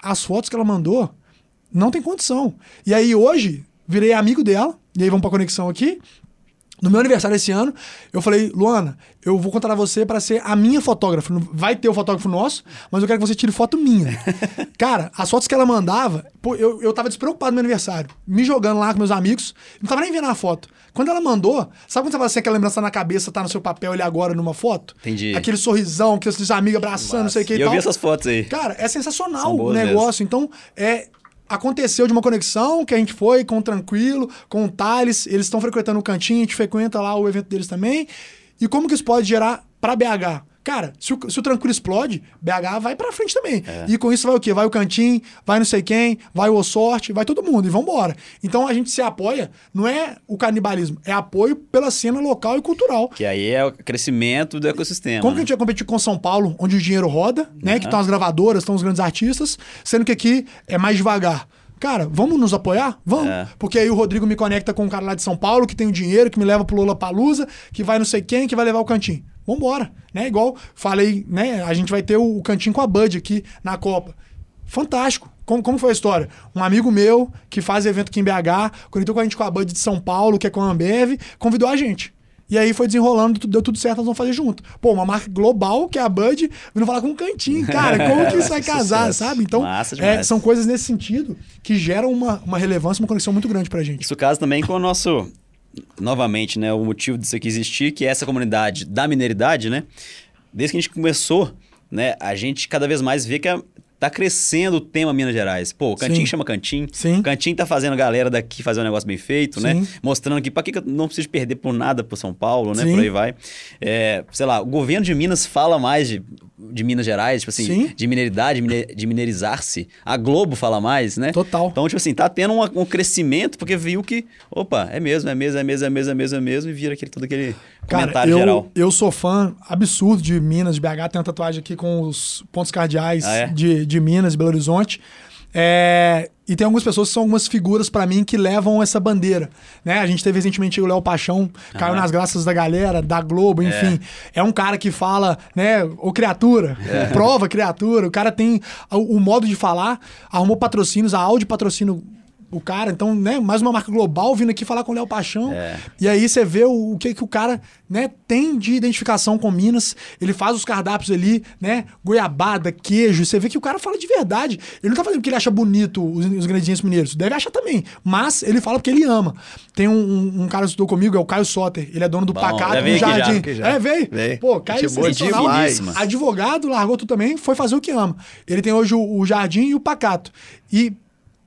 As fotos que ela mandou, não tem condição. E aí hoje, virei amigo dela, e aí vamos pra conexão aqui. No meu aniversário esse ano, eu falei, Luana, eu vou contratar você para ser a minha fotógrafa. Vai ter o fotógrafo nosso, mas eu quero que você tire foto minha. Cara, as fotos que ela mandava, pô, eu, eu tava despreocupado no meu aniversário, me jogando lá com meus amigos, não tava nem vendo a foto. Quando ela mandou, sabe quando você fala assim, aquela lembrança na cabeça, tá no seu papel ali agora numa foto? Entendi. Aquele sorrisão, que os amigos abraçando, Nossa. não sei o que e, e eu vi essas fotos aí. Cara, é sensacional o negócio. Mesmo. Então, é, aconteceu de uma conexão que a gente foi com o Tranquilo, com o Thales, eles estão frequentando o cantinho, a gente frequenta lá o evento deles também. E como que isso pode gerar para BH? Cara, se o, se o Tranquilo explode, BH vai pra frente também. É. E com isso vai o quê? Vai o Cantim, vai não sei quem, vai o Sorte, vai todo mundo e vambora. Então a gente se apoia, não é o canibalismo, é apoio pela cena local e cultural. Que aí é o crescimento do ecossistema. Como né? que a gente vai competir com São Paulo, onde o dinheiro roda, né? Uhum. Que estão as gravadoras, estão os grandes artistas, sendo que aqui é mais devagar. Cara, vamos nos apoiar? Vamos. É. Porque aí o Rodrigo me conecta com um cara lá de São Paulo que tem o dinheiro, que me leva pro Lula Palusa, que vai não sei quem, que vai levar o cantinho. Vambora, né? Igual falei, né? A gente vai ter o, o cantinho com a Bud aqui na Copa. Fantástico. Como, como foi a história? Um amigo meu que faz evento aqui em BH, conectou com a gente com a Bud de São Paulo, que é com a Ambev, convidou a gente. E aí foi desenrolando, deu tudo certo, nós vamos fazer junto. Pô, uma marca global, que é a Bud, vindo falar com um cantinho, cara. Como que isso vai casar, sabe? Então, é, são coisas nesse sentido que geram uma, uma relevância, uma conexão muito grande pra gente. Isso casa também com o nosso novamente, né, o motivo disso aqui existir, que é essa comunidade da mineridade, né? Desde que a gente começou, né, a gente cada vez mais vê que a, tá crescendo o tema Minas Gerais. Pô, o Cantinho Sim. chama Cantinho. Sim. O Cantinho tá fazendo a galera daqui fazer um negócio bem feito, né? Sim. né? Mostrando que para que eu não preciso perder por nada pro São Paulo, né? Sim. Por aí vai. É, sei lá, o governo de Minas fala mais de, de Minas Gerais, tipo assim, Sim. de mineridade, de minerizar-se. A Globo fala mais, né? Total. Então, tipo assim, tá tendo um, um crescimento porque viu que, opa, é mesmo, é mesmo, é mesmo, é mesmo, é mesmo, é mesmo, e vira aquele, todo aquele Cara, comentário eu, geral. Eu sou fã absurdo de Minas, de BH, tenho uma tatuagem aqui com os pontos cardeais ah, é? de, de Minas, Belo Horizonte Horizonte. É, e tem algumas pessoas que são algumas figuras para mim que levam essa bandeira. Né? A gente teve recentemente o Léo Paixão, caiu nas graças da galera, da Globo, é. enfim. É, é um cara que fala, né, o criatura, é. prova criatura. O cara tem o, o, modo de falar, arrumou patrocínios, a Audi patrocínio o cara. Então, né, mais uma marca global vindo aqui falar com o Léo Paixão. É. E aí você vê o, o que, que o cara né, tem de identificação com Minas. Ele faz os cardápios ali, né? Goiabada, queijo. Você vê que o cara fala de verdade. Ele não tá fazendo porque ele acha bonito os, os ingredientes mineiros. Deve achar também. Mas ele fala porque ele ama. Tem um, um, um cara que estudou comigo, é o Caio Soter. Ele é dono do Bom, Pacato já já, Jardim. aqui já. É, veio. Veio. Pô, Caio boa sensacional. demais. Advogado, largou tudo também, foi fazer o que ama. Ele tem hoje o, o Jardim e o Pacato. E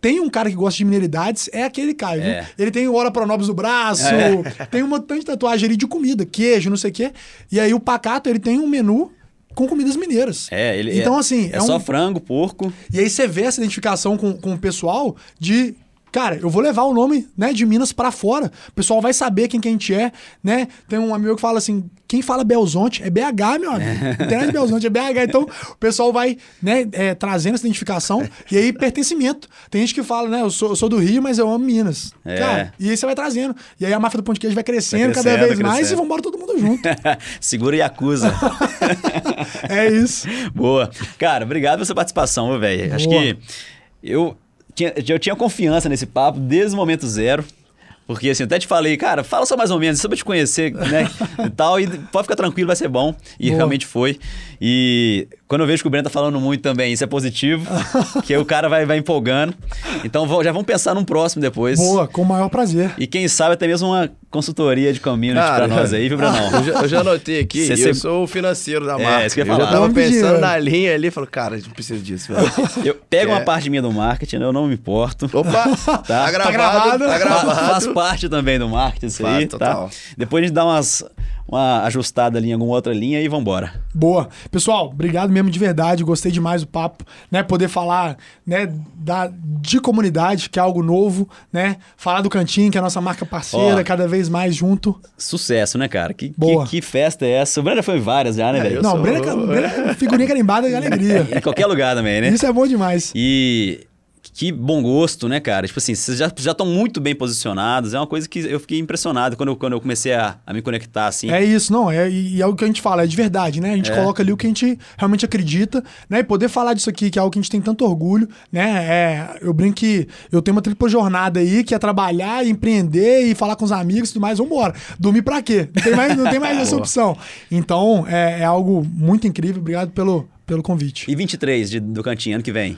tem um cara que gosta de mineridades, é aquele Caio, viu? É. Ele tem o Hora Pronobis no braço, tem um montão de tatuagem ali de comida, queijo, não sei o quê. E aí o Pacato, ele tem um menu com comidas mineiras. É, ele Então, é, assim, é, é só um- frango, porco. E aí você vê essa identificação com, com o pessoal de. Cara, eu vou levar o nome né, de Minas pra fora. O pessoal vai saber quem que a gente é, né? Tem um amigo que fala assim: quem fala Belzonte é BH, meu amigo. Não tem nada de Belzonte, é BH. Então, o pessoal vai né, é, trazendo essa identificação e aí pertencimento. Tem gente que fala, né? Eu sou, eu sou do Rio, mas eu amo Minas. É. Cara, e aí você vai trazendo. E aí a máfia do Pão de Queijo vai crescendo, Vai cada crescendo, vez mais e vamos embora todo mundo junto. Segura e acusa. é isso. Boa. Cara, obrigado pela sua participação, velho. Acho que eu tinha, eu tinha confiança nesse papo desde o momento zero. Porque assim, até te falei, cara, fala só mais ou menos, só pra te conhecer, né? e tal, e pode ficar tranquilo, vai ser bom. E Boa. realmente foi. E quando eu vejo que o Breno tá falando muito também, isso é positivo, que o cara vai, vai empolgando. Então já vamos pensar num próximo depois. Boa, com o maior prazer. E quem sabe até mesmo uma consultoria de community Cara, pra nós aí, viu, Brenão? Eu já, eu já anotei aqui, Cê- eu sou o financeiro da É, marca. isso que eu ia eu já falar. tava pensando né? na linha ali, falei, cara, a gente precisa disso, velho. Eu pego uma É. parte minha do marketing, eu não me importo. Opa, tá, gravado, gravado. tá gravado. Faz parte também do marketing isso aí, Faz, total. tá? Depois a gente dá umas, uma ajustada ali em alguma outra linha e vambora. Boa. Pessoal, obrigado mesmo de verdade. Gostei demais do papo, né? Poder falar, né, da, de comunidade, que é algo novo, né? Falar do Cantinho, que é a nossa marca parceira, Ó. cada vez mais junto. Sucesso, né, cara? Que, Boa. que, que festa é essa? O Breno foi em várias já, né, É, velho? Não, sou- Brena, Brena é figurinha carimbada de alegria. Em qualquer lugar também, né? Isso é bom demais. E que bom gosto, né, cara? Tipo assim, vocês já estão muito bem posicionados. É uma coisa que eu fiquei impressionado quando eu, quando eu comecei a, a me conectar, assim. É isso, não. É, e é o que a gente fala, é de verdade, né? A gente É. coloca ali o que a gente realmente acredita, né? E poder falar disso aqui, que é algo que a gente tem tanto orgulho, né? É, eu brinco que eu tenho uma tripla jornada aí, que é trabalhar, empreender e falar com os amigos e tudo mais. Vambora. Dormir pra quê? Não tem mais, não tem mais essa opção. Então, é, é algo muito incrível. Obrigado pelo, pelo convite. E 23 de, do cantinho, ano que vem.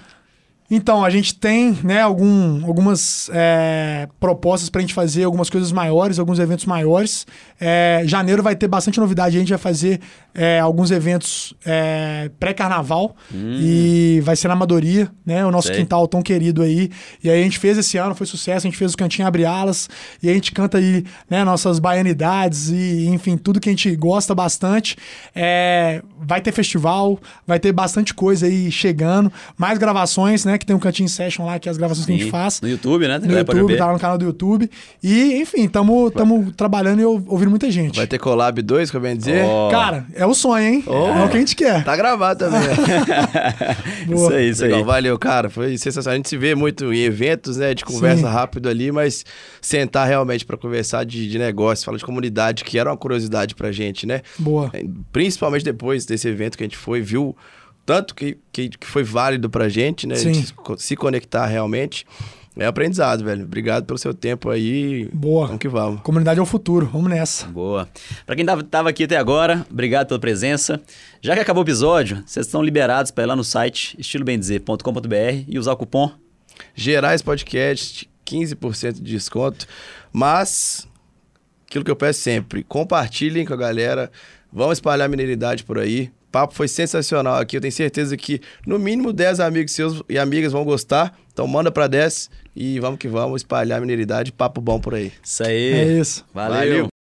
Então, a gente tem né, algum, algumas é, propostas pra gente fazer algumas coisas maiores, alguns eventos maiores. É, janeiro vai ter bastante novidade, a gente vai fazer é, alguns eventos é, pré-carnaval e vai ser na Amadoria, né? O nosso Sei. quintal tão querido aí. E aí a gente fez esse ano, foi sucesso, a gente fez o Cantinho Abre Alas e a gente canta aí né, nossas baianidades e, enfim, tudo que a gente gosta bastante. É, vai ter festival, vai ter bastante coisa aí chegando, mais gravações, né? Que tem um Cantinho Session lá, que é as gravações que a gente Sim. faz. No YouTube, né? No YouTube, tá lá no canal do YouTube. E, enfim, estamos trabalhando e ou- ouvindo muita gente. Vai ter collab 2, que eu bem dizer? Ó. Cara, é o sonho, hein? É o que a gente quer. Tá gravado também. Boa. Isso aí, isso Legal, aí. valeu, cara. Foi sensacional. A gente se vê muito em eventos, né? De conversa Sim. rápido ali, mas sentar realmente pra conversar de, de negócio, falar de comunidade, que era uma curiosidade pra gente, né? Boa. É, Principalmente depois desse evento que a gente foi, viu tanto que, que, que foi válido pra gente, né? Sim. De se se conectar realmente. É aprendizado, velho. Obrigado pelo seu tempo aí. Boa. Vamos que vamos. Comunidade é o futuro. Vamos nessa. Boa. Pra quem tava, aqui até agora, obrigado pela presença. Já que acabou o episódio, vocês estão liberados para ir lá no site estilobendizer.com.br e usar o cupom. Gerais Podcast, 15% de desconto. Mas, aquilo que eu peço sempre, compartilhem com a galera. Vamos espalhar a mineridade por aí. O papo foi sensacional aqui. Eu tenho certeza que no mínimo 10 amigos seus e amigas vão gostar. Então manda pra 10 e vamos que vamos espalhar a mineridade. Papo bom por aí. Isso aí. É isso. Valeu. Valeu.